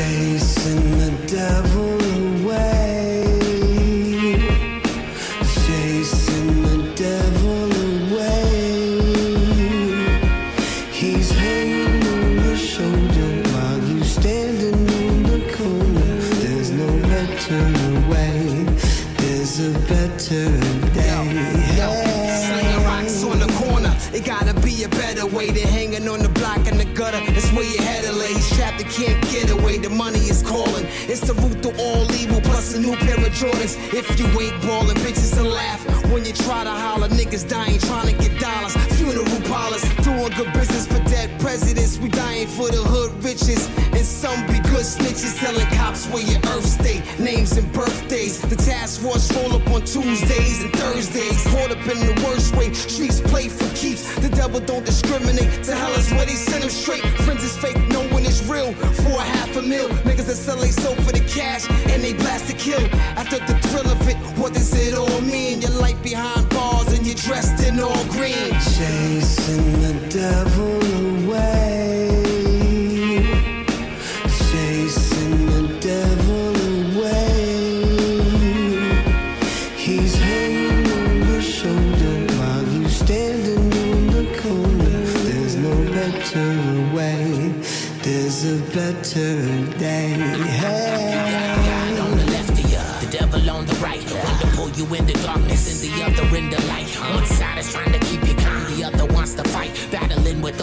Chasing the devil the root to all evil. Plus a new pair of Jordans. If you ain't ballin', bitches will laugh. When you try to holler, niggas dying trying to get dollars. Funeral parlors. Doing good business for dead presidents. We dying for the hood riches. And some be good snitches selling cops where your earth stay. Names and birthdays. The task force roll up on Tuesdays and Thursdays. Caught up in the worst way. Streets play for keeps. The devil don't discriminate. To hell is where they send them straight. Friends is fake, no one is real. For a half a mil. Niggas that sell they soul for the cash. And they blast to kill. After the thrill of it, what does it all mean? Your life behind bars and you're dressed in all green. Chasing the devil away.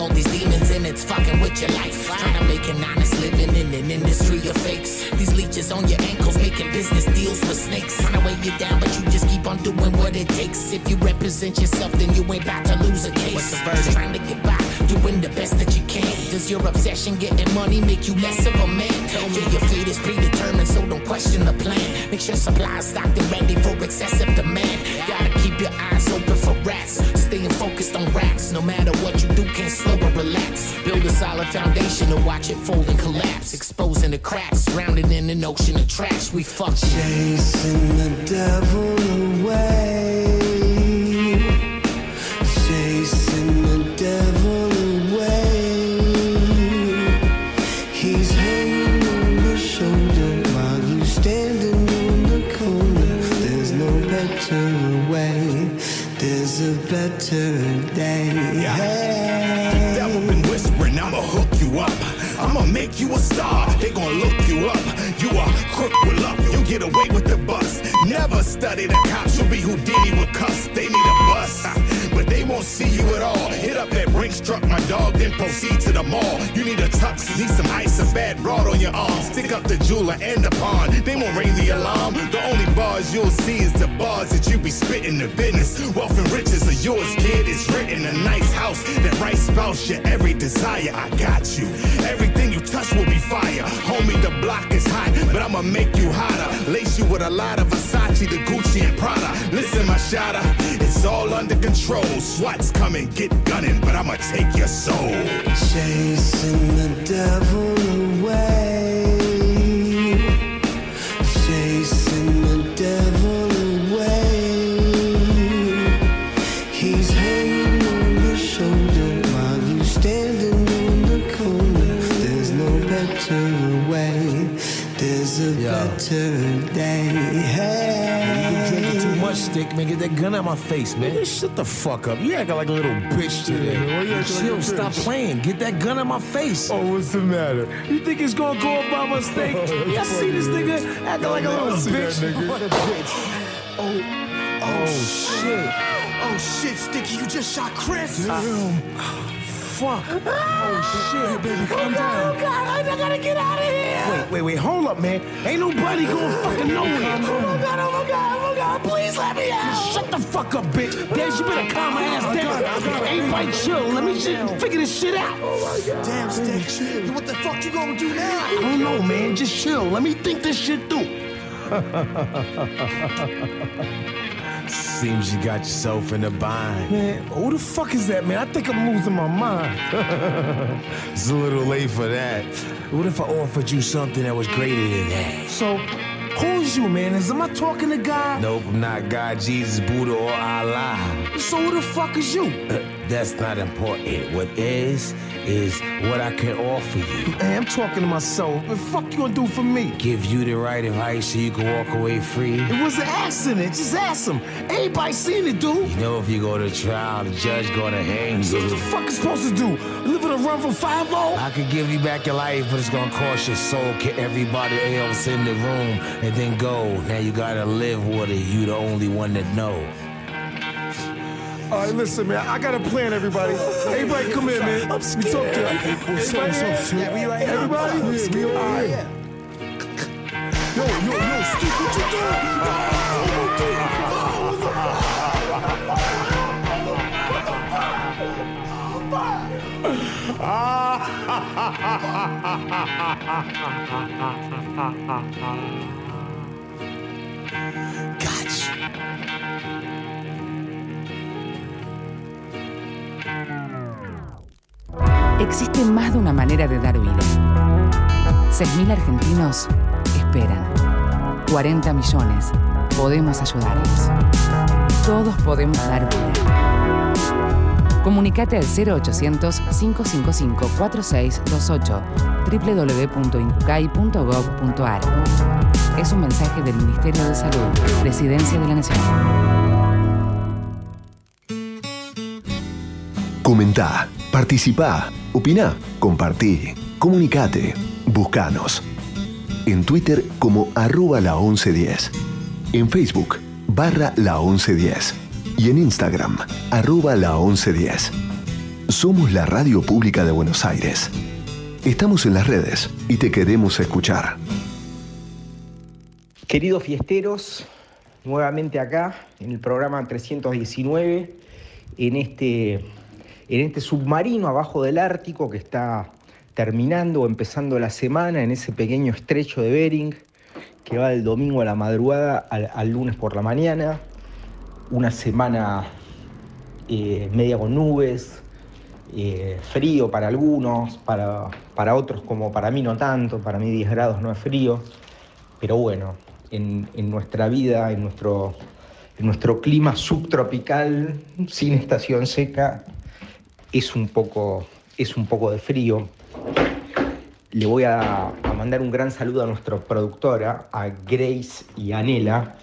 all these demons and it's fucking with your life. Trying to make an honest living in an industry of fakes. These leeches on your ankles making business deals with snakes. Trying to weigh you down, but you just keep on doing what it takes. If you represent yourself, then you ain't about to lose a case. What's the verdict? Trying to get by, doing the best that you can. Does your obsession getting money make you less of a man? Tell me your fate is predetermined, so don't question the plan. Make sure supply stocked and ready for excessive demand. Gotta keep your eyes open for on racks. No matter what you do, can't slow or relax. Build a solid foundation and watch it fold and collapse. Exposing the cracks, drowning in an ocean of trash. We fuck Chasing the devil away. Study the cops. You'll be Houdini with cuss. They need a bus. But they won't see you at all. Hit up that Brinks truck, my dog, then proceed to the mall. You need a tux, need some ice, a bad broad on your arm. Stick up the jeweler and the pawn. They won't ring the alarm. The only bars you'll see is the bars that you be spitting the business. Wealth and riches are yours, kid. It's written a nice house. That right spouse, your every desire. I got you. Everything you touch will be fire. Homie, the block is but I'ma make you hotter. Lace you with a lot of Versace, the Gucci and Prada. Listen, my shotter, it's all under control. SWAT's coming, get gunning, but I'ma take your soul. Chasing the devil away. A better day. You been drinking too much, stick, man. Get that gun out my face, man. Nigga, shut the fuck up. You acting like a little bitch today. Yeah, you acting like Chill, stop bitch? playing. Get that gun out my face. Oh, what's the matter? You think it's gonna go up by mistake? Yeah, I see this nigga acting like a little I see that bitch. nigga. What a bitch. Oh, Oh, shit. Oh shit, Sticky, you just shot Chris. Fuck. Oh, shit. baby, oh, calm down. Oh god, I gotta get out of here. Wait, wait, wait. Hold up, man. Ain't nobody going to oh, fucking nowhere. Oh my god, oh my god, oh my oh, god, please let me out. Shut the fuck up, bitch. Dad, you better calm my ass down. Ain't Everybody chill. Let me just figure this shit out. Damn, Stick. What the fuck you gonna do now? I don't know, man. Just chill. Let me think this shit through. Seems you got yourself in a bind. Man, who the fuck is that, man? I think I'm losing my mind. it's a little late for that. What if I offered you something that was greater than that? So, who's you, man? Is am I talking to God? Nope, I'm not God, Jesus, Buddha, or Allah. So who the fuck is you? Uh, That's not important. What is, is what I can offer you. Hey, I'm talking to myself. What the fuck you gonna do for me? Give you the right advice so you can walk away free. It was an accident. Just ask him. Everybody seen it, dude. You know, if you go to trial, the judge gonna hang you. So what the fuck is supposed to do? Live in a run for 5 I could give you back your life, but it's gonna cost your soul. Kill everybody else in the room and then go. Now you gotta live with it. You the only one that know. All right, listen, man. I got a plan, everybody. Everybody, come here, man. I'm scared. We talk to everybody. Yeah, we right here. Everybody, I'm scared. All right. Yo, yo, yo, Stick, what you doing? Existe más de una manera de dar vida. 6.000 argentinos esperan. 40 millones. Podemos ayudarlos. Todos podemos dar vida. Comunicate al 0800-555-4628 www.incucay.gov.ar Es un mensaje del Ministerio de Salud, Presidencia de la Nación. Comentá, participá, opina, compartí, comunicate, buscanos. En Twitter como arroba la 1110. En Facebook barra la 1110. Y en Instagram arroba la 1110. Somos la radio pública de Buenos Aires. Estamos en las redes y te queremos escuchar. Queridos fiesteros, nuevamente acá en el programa 319, en este, en este submarino abajo del Ártico que está terminando o empezando la semana en ese pequeño estrecho de Bering que va del domingo a la madrugada al, al lunes por la mañana. Una semana eh, media con nubes, eh, frío para algunos, para, para otros como para mí no tanto, para mí 10 grados no es frío, pero bueno, en, en nuestra vida, en nuestro, en nuestro clima subtropical, sin estación seca, es un poco, es un poco de frío. Le voy a, a mandar un gran saludo a nuestra productora, a Grace y Anela,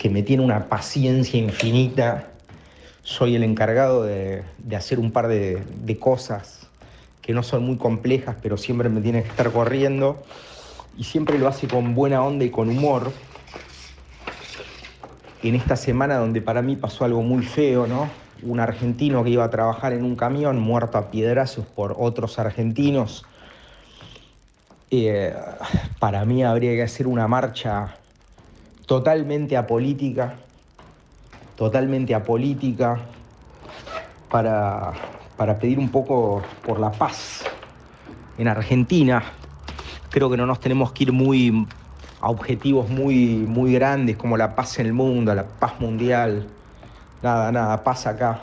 que me tiene una paciencia infinita. Soy el encargado de, hacer un par de, de cosas que no son muy complejas, pero siempre me tiene que estar corriendo. Y siempre lo hace con buena onda y con humor. En esta semana donde para mí pasó algo muy feo, ¿no? Un argentino que iba a trabajar en un camión muerto a piedrazos por otros argentinos. Eh, para mí habría que hacer una marcha totalmente apolítica, totalmente apolítica, para, para pedir un poco por la paz en Argentina. Creo que no nos tenemos que ir muy a objetivos muy, muy grandes como la paz en el mundo, la paz mundial. Nada, nada, paz acá.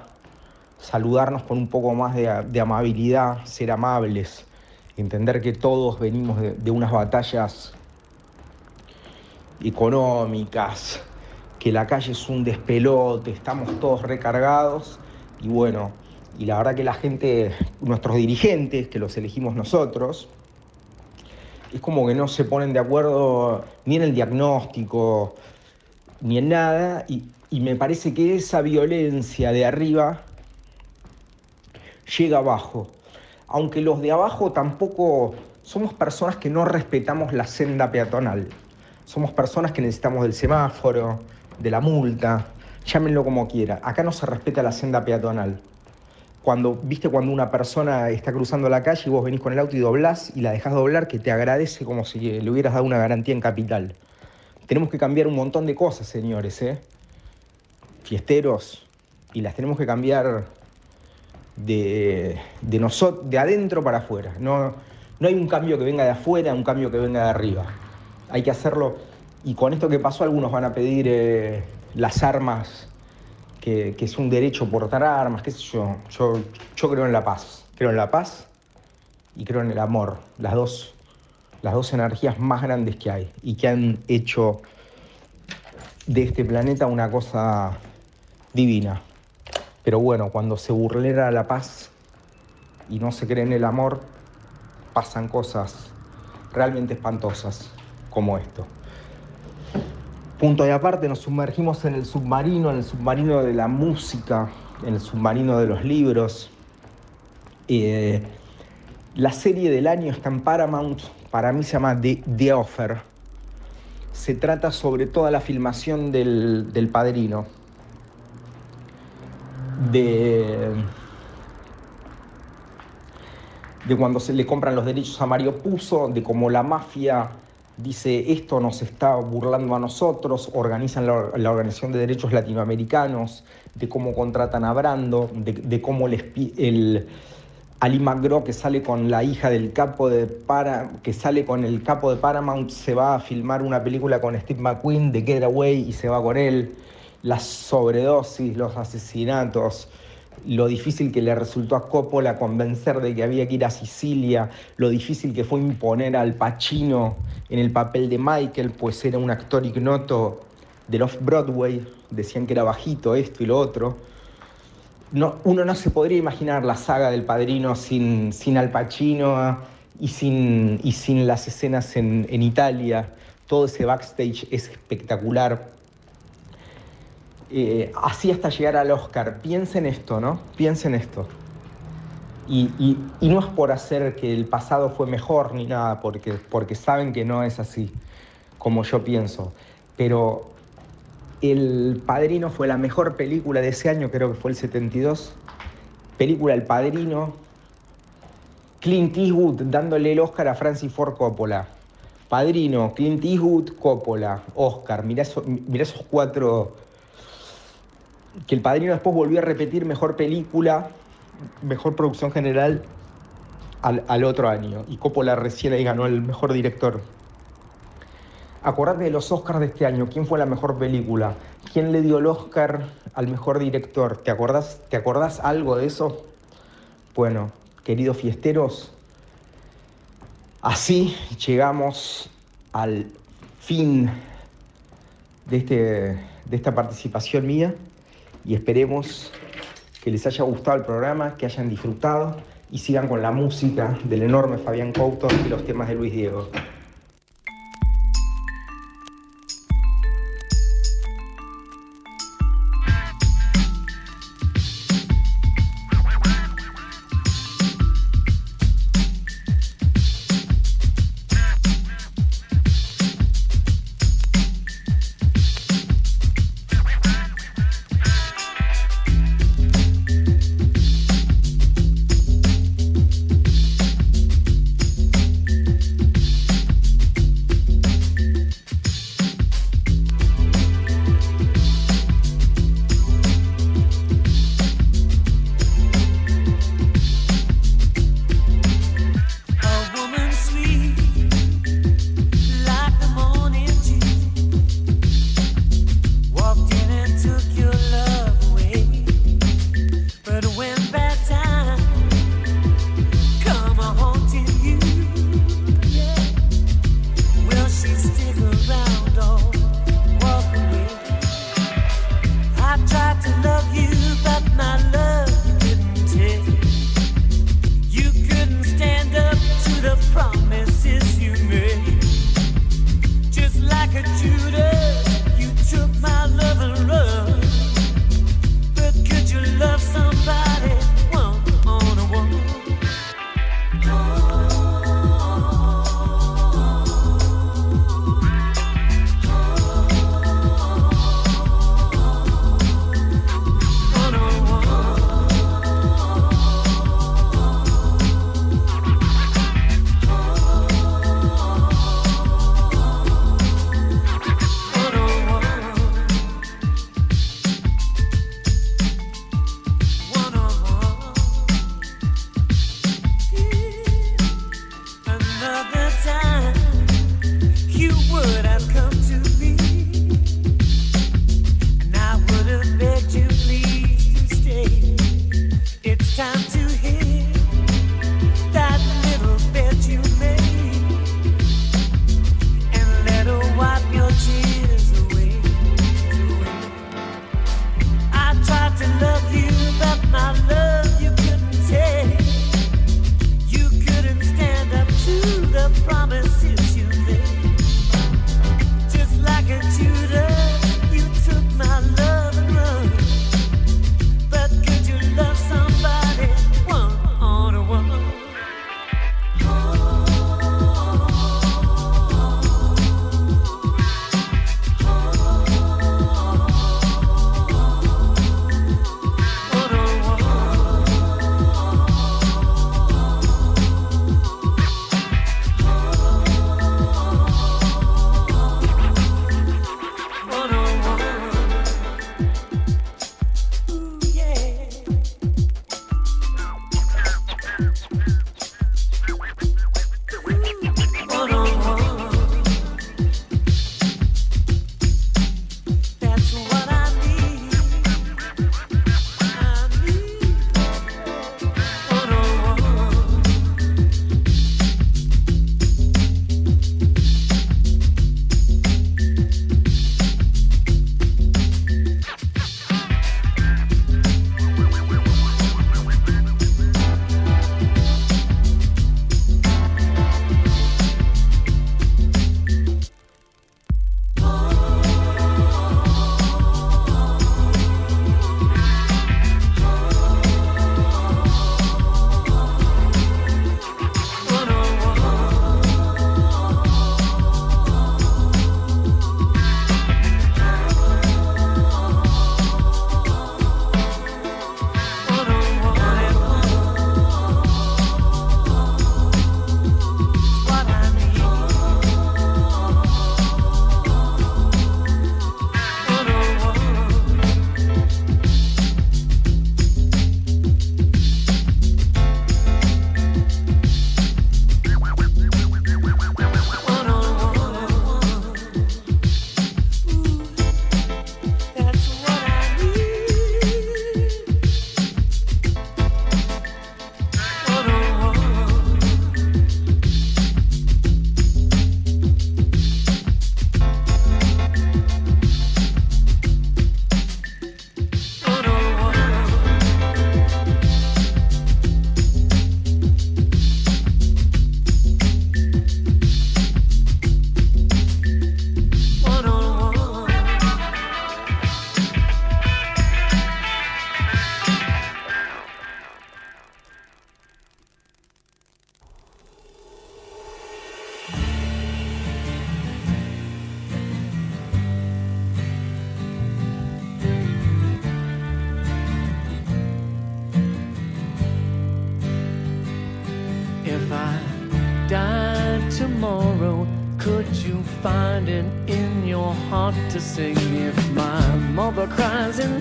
Saludarnos con un poco más de, amabilidad, ser amables, entender que todos venimos de unas batallas económicas, que la calle es un despelote, estamos todos recargados y bueno, y la verdad que la gente, nuestros dirigentes, que los elegimos nosotros, es como que no se ponen de acuerdo ni en el diagnóstico, ni en nada, y, y me parece que esa violencia de arriba llega abajo. Aunque los de abajo tampoco somos personas que no respetamos la senda peatonal. Somos personas que necesitamos del semáforo, de la multa, llámenlo como quiera. Acá no se respeta la senda peatonal. Cuando, viste, cuando una persona está cruzando la calle y vos venís con el auto y doblás y la dejás doblar, que te agradece como si le hubieras dado una garantía en capital. Tenemos que cambiar un montón de cosas, señores, ¿eh? Fiesteros, y las tenemos que cambiar de, de, adentro para afuera. No, no hay un cambio que venga de afuera, un cambio que venga de arriba. Hay que hacerlo. Y con esto que pasó, algunos van a pedir eh, las armas, que, es un derecho portar armas, qué sé yo. yo. Yo creo en la paz. Creo en la paz y creo en el amor. Las dos, las dos energías más grandes que hay y que han hecho de este planeta una cosa divina. Pero bueno, cuando se burlera la paz y no se cree en el amor, pasan cosas realmente espantosas como esto. Punto de aparte, nos sumergimos en el submarino, en el submarino de la música, en el submarino de los libros. Eh, la serie del año está en Paramount, para mí se llama The, Offer. Se trata sobre toda la filmación del, del padrino. De, de cuando se le compran los derechos a Mario Puzo, de cómo la mafia dice esto nos está burlando a nosotros, organizan la, Organización de Derechos Latinoamericanos, de cómo contratan a Brando, de, cómo les, el Ali McGraw que sale con la hija del capo de para, que sale con el capo de Paramount se va a filmar una película con Steve McQueen de Getaway y se va con él, las sobredosis, los asesinatos, lo difícil que le resultó a Coppola convencer de que había que ir a Sicilia, lo difícil que fue imponer al Pacino en el papel de Michael, pues era un actor ignoto del off-Broadway, decían que era bajito esto y lo otro. No, uno no se podría imaginar la saga del Padrino sin, sin Al Pacino y sin, y sin las escenas en, en Italia. Todo ese backstage es espectacular. Eh, así hasta llegar al Oscar. Piensen esto, ¿no? Piensen esto. Y, no es por hacer que el pasado fue mejor ni nada, porque, porque saben que no es así, como yo pienso. Pero El Padrino fue la mejor película de ese año, creo que fue el 72. Película El Padrino. Clint Eastwood dándole el Oscar a Francis Ford Coppola. Padrino, Clint Eastwood, Coppola, Oscar. Mirá, mirá esos cuatro. Que el Padrino después volvió a repetir mejor película, mejor producción general al, al otro año. Y Coppola recién ahí ganó el mejor director. Acordate de los Oscars de este año. ¿Quién fue la mejor película? ¿Quién le dio el Oscar al mejor director? ¿Te acordás, ¿Te algo de eso? Bueno, queridos fiesteros, así llegamos al fin de, este, de esta participación mía y esperemos que les haya gustado el programa, que hayan disfrutado y sigan con la música del enorme Fabián Couto y los temas de Luis Diego.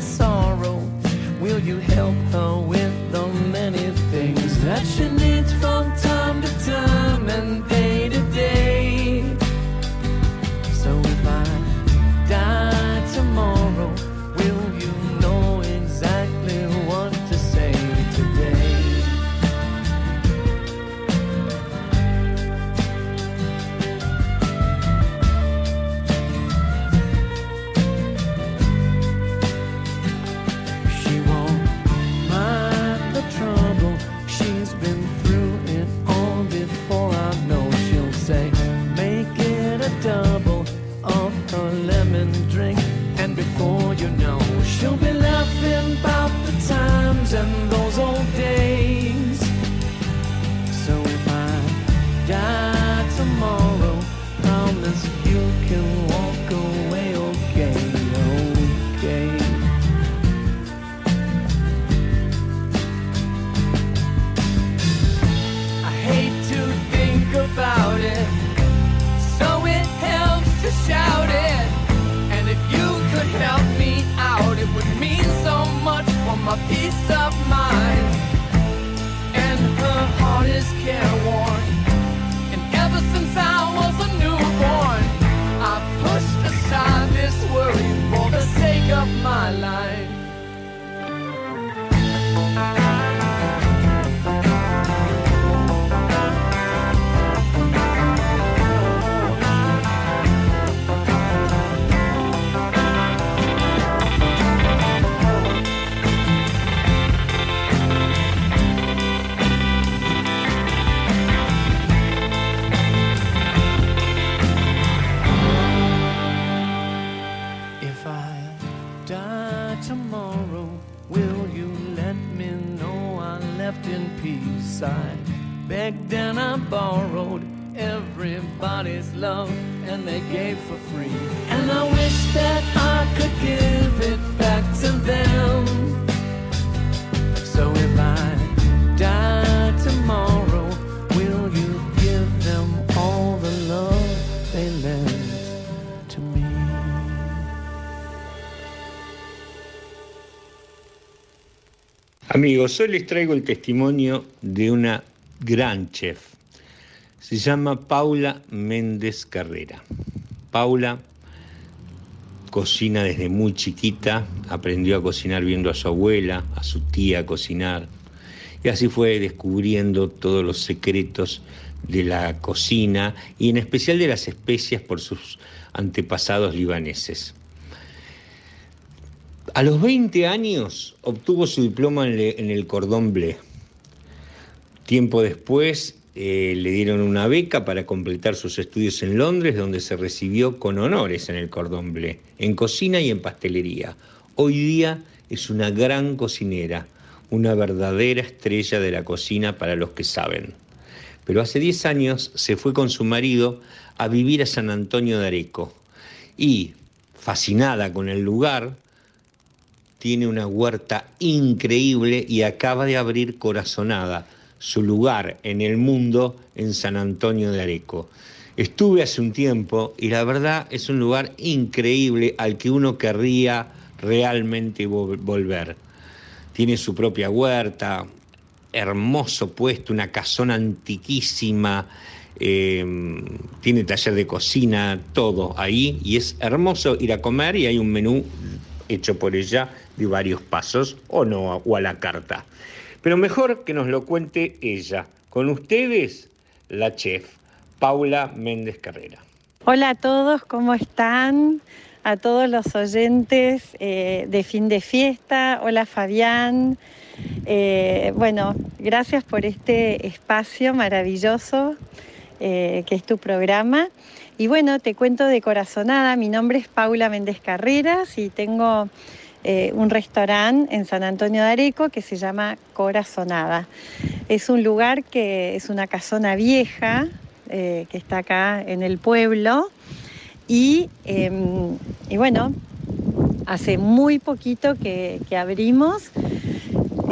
Sorrow, will you help her with the many things that she needs from time to time and day love, and they gave for free. And I wish that I could give it back to them. So if I die tomorrow, will you give them all the love they lent to me? Amigos, hoy les traigo el testimonio de una gran chef. Se llama Paula Méndez Carrera. Paula cocina desde muy chiquita, aprendió a cocinar viendo a su abuela, a su tía cocinar, y así fue descubriendo todos los secretos de la cocina y en especial de las especias por sus antepasados libaneses. A los 20 años obtuvo su diploma en el Cordón Bleu. Tiempo después eh, le dieron una beca para completar sus estudios en Londres, donde se recibió con honores en el Cordón Bleu, en cocina y en pastelería. Hoy día es una gran cocinera, una verdadera estrella de la cocina para los que saben. Pero hace 10 años se fue con su marido a vivir a San Antonio de Areco y, fascinada con el lugar, tiene una huerta increíble y acaba de abrir Corazonada, su lugar en el mundo en San Antonio de Areco. Estuve hace un tiempo y la verdad es un lugar increíble al que uno querría realmente vol- volver. Tiene su propia huerta, hermoso puesto, una casona antiquísima, eh, tiene taller de cocina, todo ahí, y es hermoso ir a comer y hay un menú hecho por ella de varios pasos, o no, o a la carta. Pero mejor que nos lo cuente ella. Con ustedes, la chef, Paula Méndez Carrera. Hola a todos, ¿cómo están? A todos los oyentes eh, de fin de fiesta. Hola Fabián. Eh, bueno, gracias por este espacio maravilloso eh, que es tu programa. Y bueno, te cuento de corazonada. Mi nombre es Paula Méndez Carreras y tengo eh, un restaurante en San Antonio de Areco que se llama Corazonada. Es un lugar que es una casona vieja eh, que está acá en el pueblo. Y, em, y bueno, hace muy poquito que, que abrimos.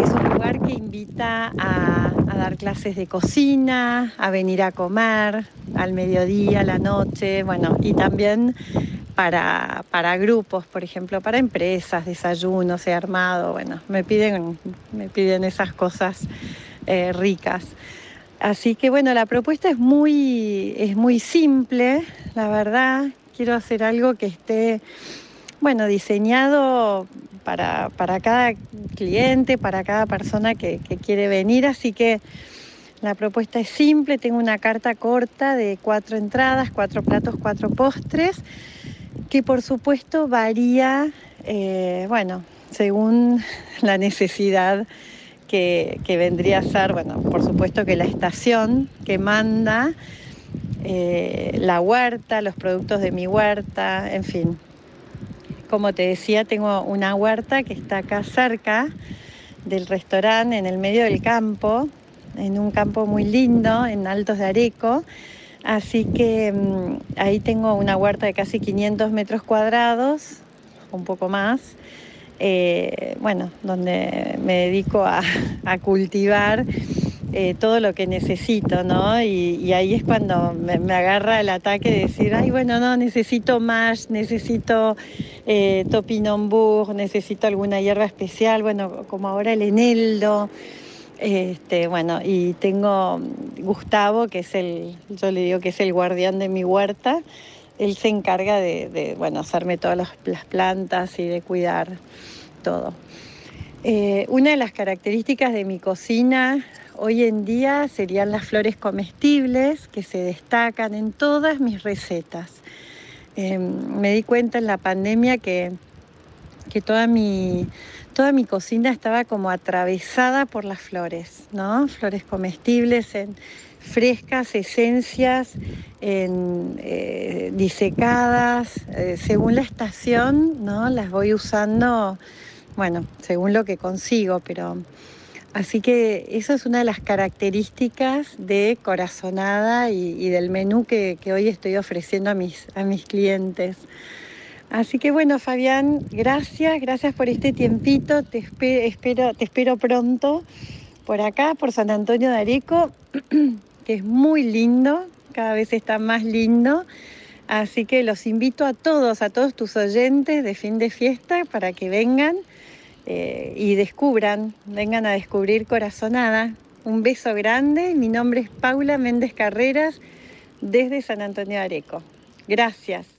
Es un lugar que invita a, a dar clases de cocina, a venir a comer al mediodía, a la noche, bueno, y también para, para grupos, por ejemplo, para empresas, desayunos, he armado, bueno, me piden, me piden esas cosas eh, ricas. Así que bueno, la propuesta es muy, es muy simple, la verdad. Quiero hacer algo que esté, bueno, diseñado para, para cada cliente, para cada persona que, que quiere venir. Así que la propuesta es simple, tengo una carta corta de cuatro entradas, cuatro platos, cuatro postres, que por supuesto varía, eh, bueno, según la necesidad que, que vendría a ser, bueno, por supuesto que la estación que manda, eh, la huerta, los productos de mi huerta, en fin. Como te decía, tengo una huerta que está acá cerca del restaurante, en el medio del campo, en un campo muy lindo, en Altos de Areco. Así que mm, ahí tengo una huerta de casi 500 metros cuadrados, un poco más. eh, bueno, donde me dedico a, cultivar eh, todo lo que necesito, ¿no? Y, ahí es cuando me, agarra el ataque de decir, ay, bueno, no, necesito más, necesito eh, necesito alguna hierba especial, bueno, como ahora el eneldo. Este, bueno, y tengo Gustavo, que es el, yo le digo que es el guardián de mi huerta. Él se encarga de, bueno, hacerme todas las, plantas y de cuidar todo. Eh, una de las características de mi cocina hoy en día serían las flores comestibles que se destacan en todas mis recetas. Eh, me di cuenta en la pandemia que, que toda mi, toda mi cocina estaba como atravesada por las flores, ¿no? Flores comestibles en frescas, esencias, en, eh, disecadas, eh, según la estación, ¿no? Las voy usando, bueno, según lo que consigo, pero así que eso es una de las características de Corazonada y, del menú que, que hoy estoy ofreciendo a mis, a mis clientes. Así que bueno, Fabián, gracias, gracias por este tiempito. Te espe- espero, te espero pronto por acá, por San Antonio de Areco, que es muy lindo, cada vez está más lindo. Así que los invito a todos, a todos tus oyentes de fin de fiesta para que vengan eh, y descubran, vengan a descubrir Corazonada. Un beso grande, mi nombre es Paula Méndez Carreras desde San Antonio de Areco. Gracias.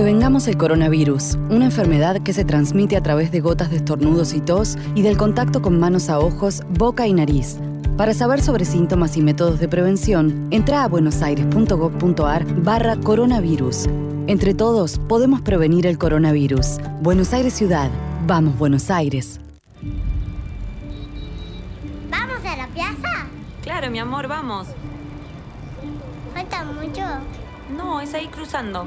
Prevengamos el coronavirus, una enfermedad que se transmite a través de gotas de estornudos y tos y del contacto con manos a ojos, boca y nariz. Para saber sobre síntomas y métodos de prevención, entra a buenosaires.gov.ar barra coronavirus. Entre todos podemos prevenir el coronavirus. Buenos Aires Ciudad. Vamos, Buenos Aires. ¿Vamos a la plaza? Claro, mi amor, vamos. ¿Falta mucho? No, es ahí cruzando.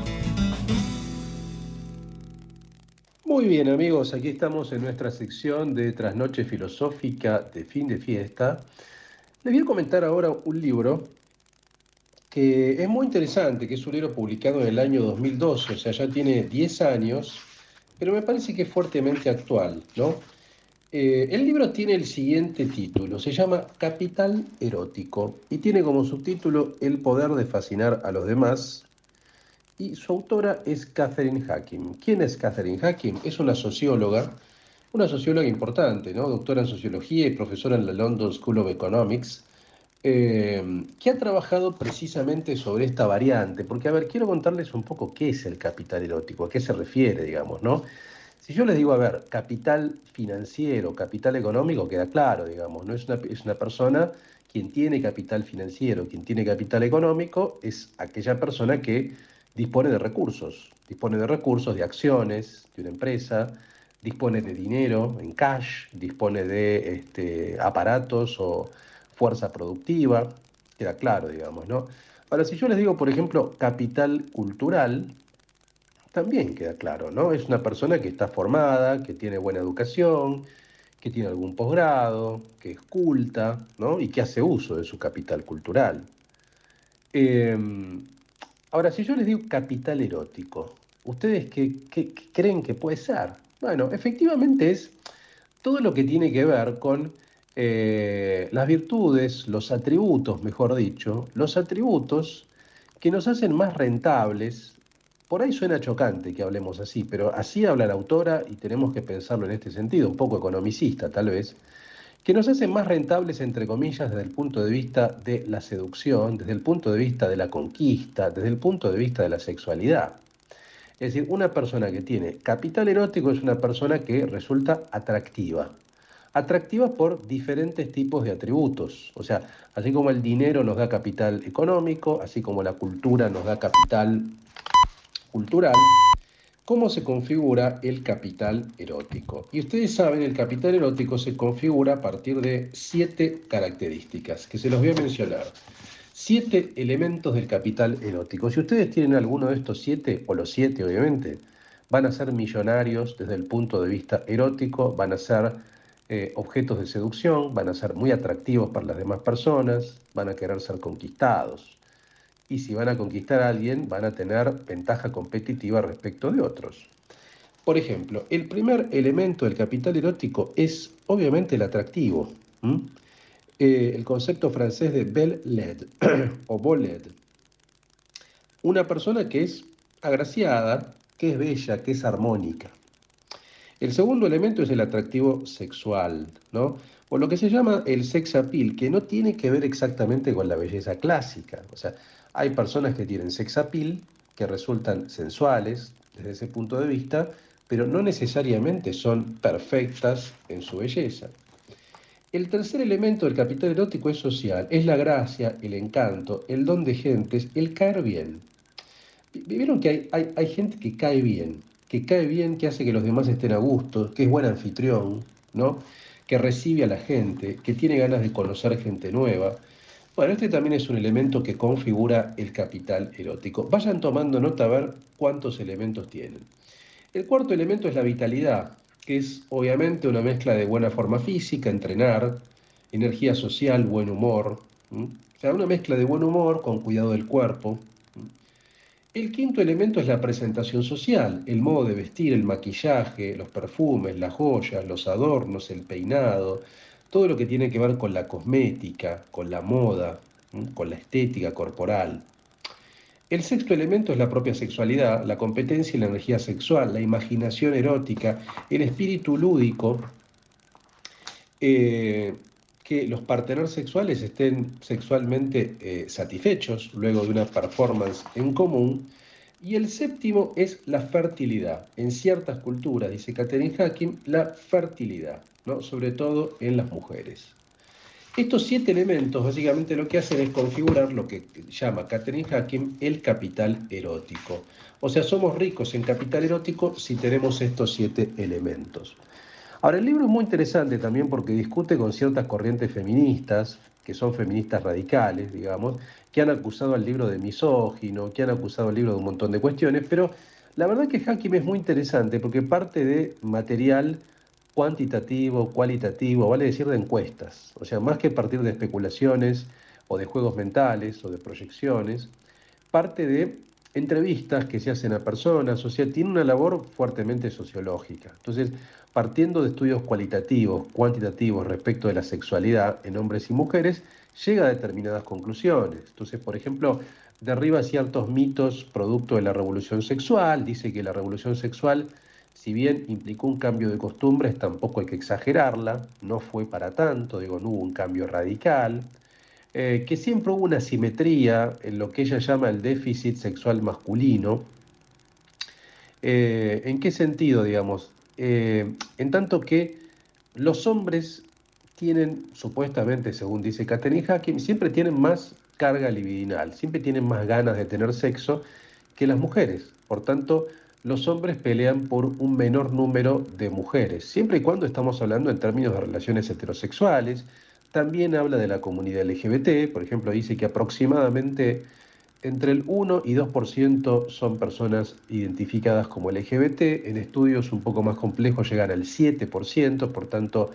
Muy bien amigos, aquí estamos en nuestra sección de Trasnoche Filosófica de fin de fiesta. Les voy a comentar ahora un libro que es muy interesante, que es un libro publicado en el año 2012, o sea, ya tiene 10 años, pero me parece que es fuertemente actual, ¿no? Eh, el libro tiene el siguiente título, se llama Capital Erótico y tiene como subtítulo El poder de fascinar a los demás y su autora es Catherine Hacking. ¿Quién es Catherine Hacking? Es una socióloga, una socióloga importante, ¿no? doctora en sociología y profesora en la London School of Economics, eh, que ha trabajado precisamente sobre esta variante, porque a ver, quiero contarles un poco qué es el capital erótico, a qué se refiere, digamos, ¿no? Si yo les digo, a ver, capital financiero, capital económico, queda claro, digamos, ¿no? Es una, es una persona, quien tiene capital financiero, quien tiene capital económico, es aquella persona que dispone de recursos, dispone de recursos, de acciones de una empresa, dispone de dinero en cash, dispone de este, aparatos o fuerza productiva, queda claro, digamos, ¿no? Ahora, si yo les digo, por ejemplo, capital cultural, también queda claro, ¿no? Es una persona que está formada, que tiene buena educación, que tiene algún posgrado, que es culta, ¿no? Y que hace uso de su capital cultural. Eh, ahora, si yo les digo capital erótico, ¿ustedes qué, creen que puede ser? Bueno, efectivamente es todo lo que tiene que ver con eh, las virtudes, los atributos, mejor dicho, los atributos que nos hacen más rentables. Por ahí suena chocante que hablemos así, pero así habla la autora y tenemos que pensarlo en este sentido, un poco economicista tal vez, que nos hacen más rentables, entre comillas, desde el punto de vista de la seducción, desde el punto de vista de la conquista, desde el punto de vista de la sexualidad. Es decir, una persona que tiene capital erótico es una persona que resulta atractiva. Atractiva por diferentes tipos de atributos. O sea, así como el dinero nos da capital económico, así como la cultura nos da capital cultural, ¿cómo se configura el capital erótico? Y ustedes saben, el capital erótico se configura a partir de siete características, que se los voy a mencionar. siete elementos del capital erótico. Si ustedes tienen alguno de estos siete, o los siete obviamente, van a ser millonarios desde el punto de vista erótico, van a ser eh, objetos de seducción, van a ser muy atractivos para las demás personas, van a querer ser conquistados. Y si van a conquistar a alguien, van a tener ventaja competitiva respecto de otros. Por ejemplo, el primer elemento del capital erótico es obviamente el atractivo. Eh, el concepto francés de belle-led o beau-led. Una persona que es agraciada, que es bella, que es armónica. El segundo elemento es el atractivo sexual, ¿no? O lo que se llama el sex appeal, que no tiene que ver exactamente con la belleza clásica. O sea, hay personas que tienen sex appeal que resultan sensuales desde ese punto de vista, pero no necesariamente son perfectas en su belleza. El tercer elemento del capital erótico es social, es la gracia, el encanto, el don de gentes, el caer bien. Vieron que hay, hay, hay gente que cae bien, que cae bien, que hace que los demás estén a gusto, que es buen anfitrión, ¿no? que recibe a la gente, que tiene ganas de conocer gente nueva. Bueno, este también es un elemento que configura el capital erótico. Vayan tomando nota a ver cuántos elementos tienen. El cuarto elemento es la vitalidad, que es obviamente una mezcla de buena forma física, entrenar, energía social, buen humor. O sea, una mezcla de buen humor con cuidado del cuerpo. El quinto elemento es la presentación social, el modo de vestir, el maquillaje, los perfumes, las joyas, los adornos, el peinado, todo lo que tiene que ver con la cosmética, con la moda, con la estética corporal. El sexto elemento es la propia sexualidad, la competencia y la energía sexual, la imaginación erótica, el espíritu lúdico, eh, que los parteneros sexuales estén sexualmente eh, satisfechos luego de una performance en común. Y el séptimo es la fertilidad. En ciertas culturas, dice Catherine Hacking, la fertilidad, ¿no? sobre todo en las mujeres. Estos siete elementos básicamente lo que hacen es configurar lo que llama Catherine Hacking el capital erótico. O sea, somos ricos en capital erótico si tenemos estos siete elementos. Ahora, el libro es muy interesante también porque discute con ciertas corrientes feministas, que son feministas radicales, digamos, que han acusado al libro de misógino, que han acusado al libro de un montón de cuestiones, pero la verdad que Hacking es muy interesante porque parte de material cuantitativo, cualitativo, vale decir de encuestas. O sea, más que partir de especulaciones o de juegos mentales o de proyecciones, parte de entrevistas que se hacen a personas, o sea, tiene una labor fuertemente sociológica. Entonces, partiendo de estudios cualitativos, cuantitativos respecto de la sexualidad en hombres y mujeres, llega a determinadas conclusiones. Entonces, por ejemplo, derriba ciertos mitos producto de la revolución sexual, dice que la revolución sexual si bien implicó un cambio de costumbres, tampoco hay que exagerarla, no fue para tanto, digo, no hubo un cambio radical, eh, que siempre hubo una simetría en lo que ella llama el déficit sexual masculino. Eh, ¿En qué sentido, digamos? Eh, en tanto que los hombres tienen, supuestamente, según dice Catherine Hacking, siempre tienen más carga libidinal, siempre tienen más ganas de tener sexo que las mujeres. Por tanto, los hombres pelean por un menor número de mujeres, siempre y cuando estamos hablando en términos de relaciones heterosexuales. También habla de la comunidad LGBT, por ejemplo, dice que aproximadamente entre el 1 y 2% son personas identificadas como LGBT, en estudios un poco más complejos llegan al 7%, por tanto,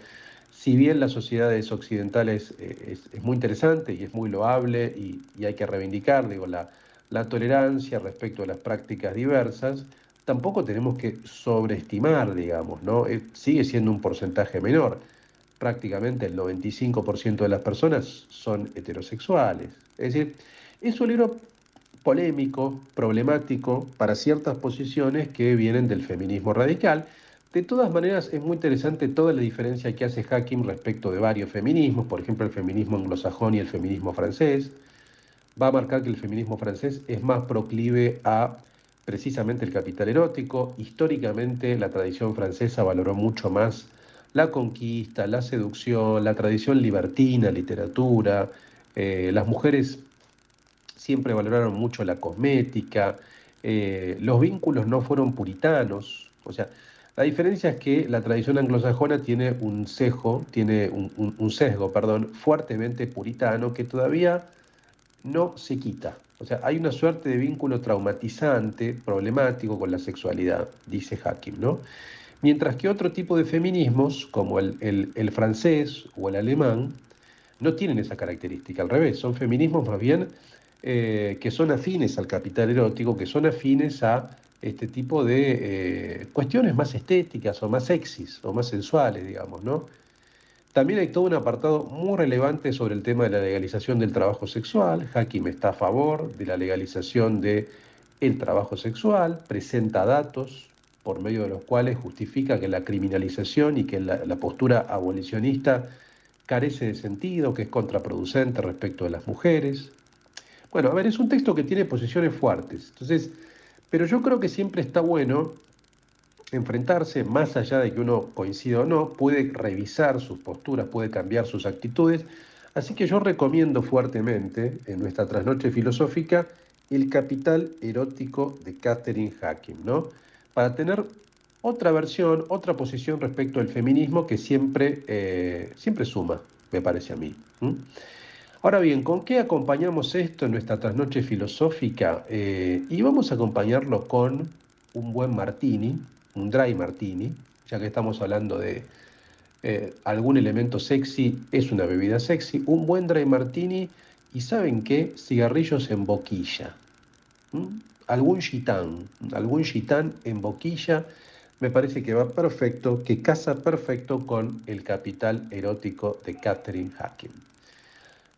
si bien las sociedades occidentales eh, es, muy interesante y es muy loable y, hay que reivindicar digo, la, la tolerancia respecto a las prácticas diversas, tampoco tenemos que sobreestimar, digamos, ¿no? Eh, sigue siendo un porcentaje menor. Prácticamente el 95% de las personas son heterosexuales. Es decir, es un libro polémico, problemático para ciertas posiciones que vienen del feminismo radical. De todas maneras, es muy interesante toda la diferencia que hace Hacking respecto de varios feminismos, por ejemplo, el feminismo anglosajón y el feminismo francés. Va a marcar que el feminismo francés es más proclive a precisamente el capital erótico. Históricamente la tradición francesa valoró mucho más la conquista, la seducción, la tradición libertina, literatura. Eh, las mujeres siempre valoraron mucho la cosmética. Eh, los vínculos no fueron puritanos. O sea, la diferencia es que la tradición anglosajona tiene un sesgo, tiene un, sesgo, perdón, fuertemente puritano que todavía no se quita. O sea, hay una suerte de vínculo traumatizante, problemático con la sexualidad, dice Hakim, ¿no? Mientras que otro tipo de feminismos, como el francés o el alemán, no tienen esa característica, al revés, son feminismos más bien eh, que son afines al capital erótico, que son afines a este tipo de eh, cuestiones más estéticas o más sexys o más sensuales, digamos, ¿no? También hay todo un apartado muy relevante sobre el tema de la legalización del trabajo sexual. Hakim está a favor de la legalización del trabajo sexual, presenta datos por medio de los cuales justifica que la criminalización y que la, la postura abolicionista carece de sentido, que es contraproducente respecto de las mujeres. Bueno, a ver, es un texto que tiene posiciones fuertes. Entonces, pero yo creo que siempre está bueno enfrentarse, más allá de que uno coincida o no, puede revisar sus posturas, puede cambiar sus actitudes. Así que yo recomiendo fuertemente en nuestra trasnoche filosófica El capital erótico de Catherine Hakim, ¿no? Para tener otra versión, otra posición respecto al feminismo que siempre, eh, siempre suma, me parece a mí. Ahora bien, ¿con qué acompañamos esto en nuestra trasnoche filosófica? Eh, y vamos a acompañarlo con un buen martini, un dry martini, ya que estamos hablando de eh, algún elemento sexy, es una bebida sexy, un buen dry martini y ¿saben qué? Cigarrillos en boquilla. ¿Mm? Algún gitán, algún gitán en boquilla me parece que va perfecto, que casa perfecto con el capital erótico de Catherine Hakim.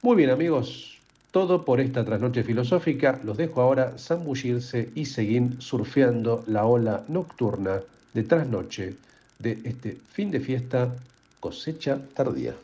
Muy bien amigos, todo por esta trasnoche filosófica. Los dejo ahora zambullirse y seguir surfeando la ola nocturna de trasnoche de este fin de fiesta cosecha tardía.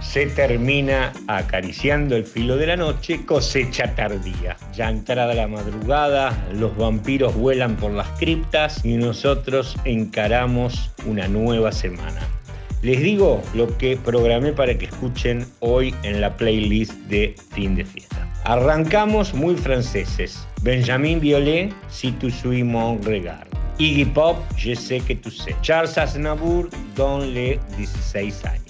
Se termina acariciando el filo de la noche, cosecha tardía. Ya entrada la madrugada, los vampiros vuelan por las criptas y nosotros encaramos una nueva semana. Les digo lo que programé para que escuchen hoy en la playlist de fin de fiesta. Arrancamos muy franceses. Benjamin Violet, Si tu suis mon regard. Iggy Pop, Je sais que tu sais. Charles Aznavour, Don les 16 años.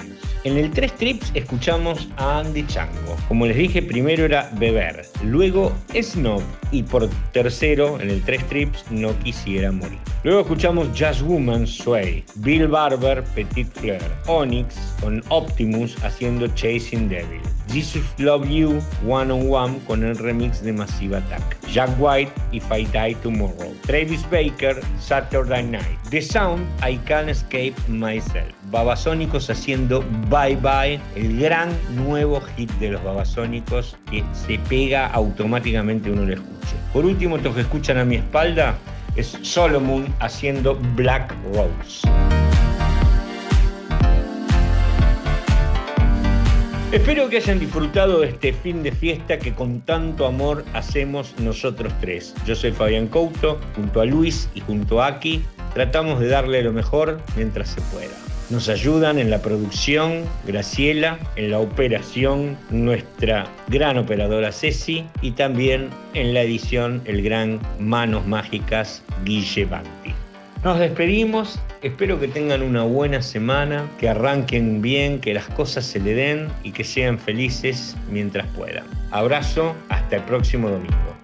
En el tres trips escuchamos a Andy Chango. Como les dije, primero era Beber, luego Snob y por tercero, en el tres trips, No quisiera morir. Luego escuchamos Jazz Woman Sway, Bill Barber, Petit Fleur, Onyx con Optimus haciendo Chasing Devil, Jesus Love You One on One con el remix de Massive Attack, Jack White If I Die Tomorrow, Travis Baker Saturday Night, The Sound I Can't Escape Myself, Babasónicos haciendo Bye Bye, el gran nuevo hit de los Babasónicos que se pega automáticamente uno lo escuche. Por último, los que escuchan a mi espalda es Solomon haciendo Black Rose. Espero que hayan disfrutado de este fin de fiesta que con tanto amor hacemos nosotros tres. Yo soy Fabián Couto, junto a Luis y junto a Aki, tratamos de darle lo mejor mientras se pueda. Nos ayudan en la producción Graciela, en la operación nuestra gran operadora Ceci y también en la edición el gran Manos Mágicas Guille Banti. Nos despedimos, espero que tengan una buena semana, que arranquen bien, que las cosas se le den y que sean felices mientras puedan. Abrazo, hasta el próximo domingo.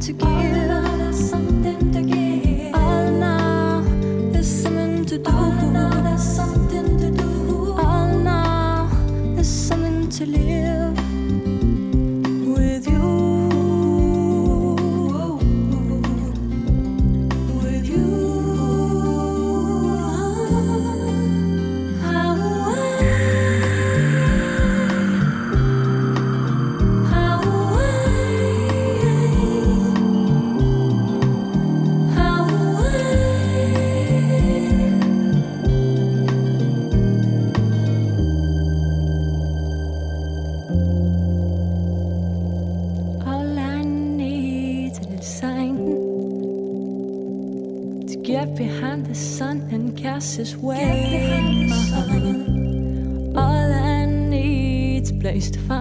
To give there's something to give. Now There's something to do now There's something to do. Now there's something to live to find,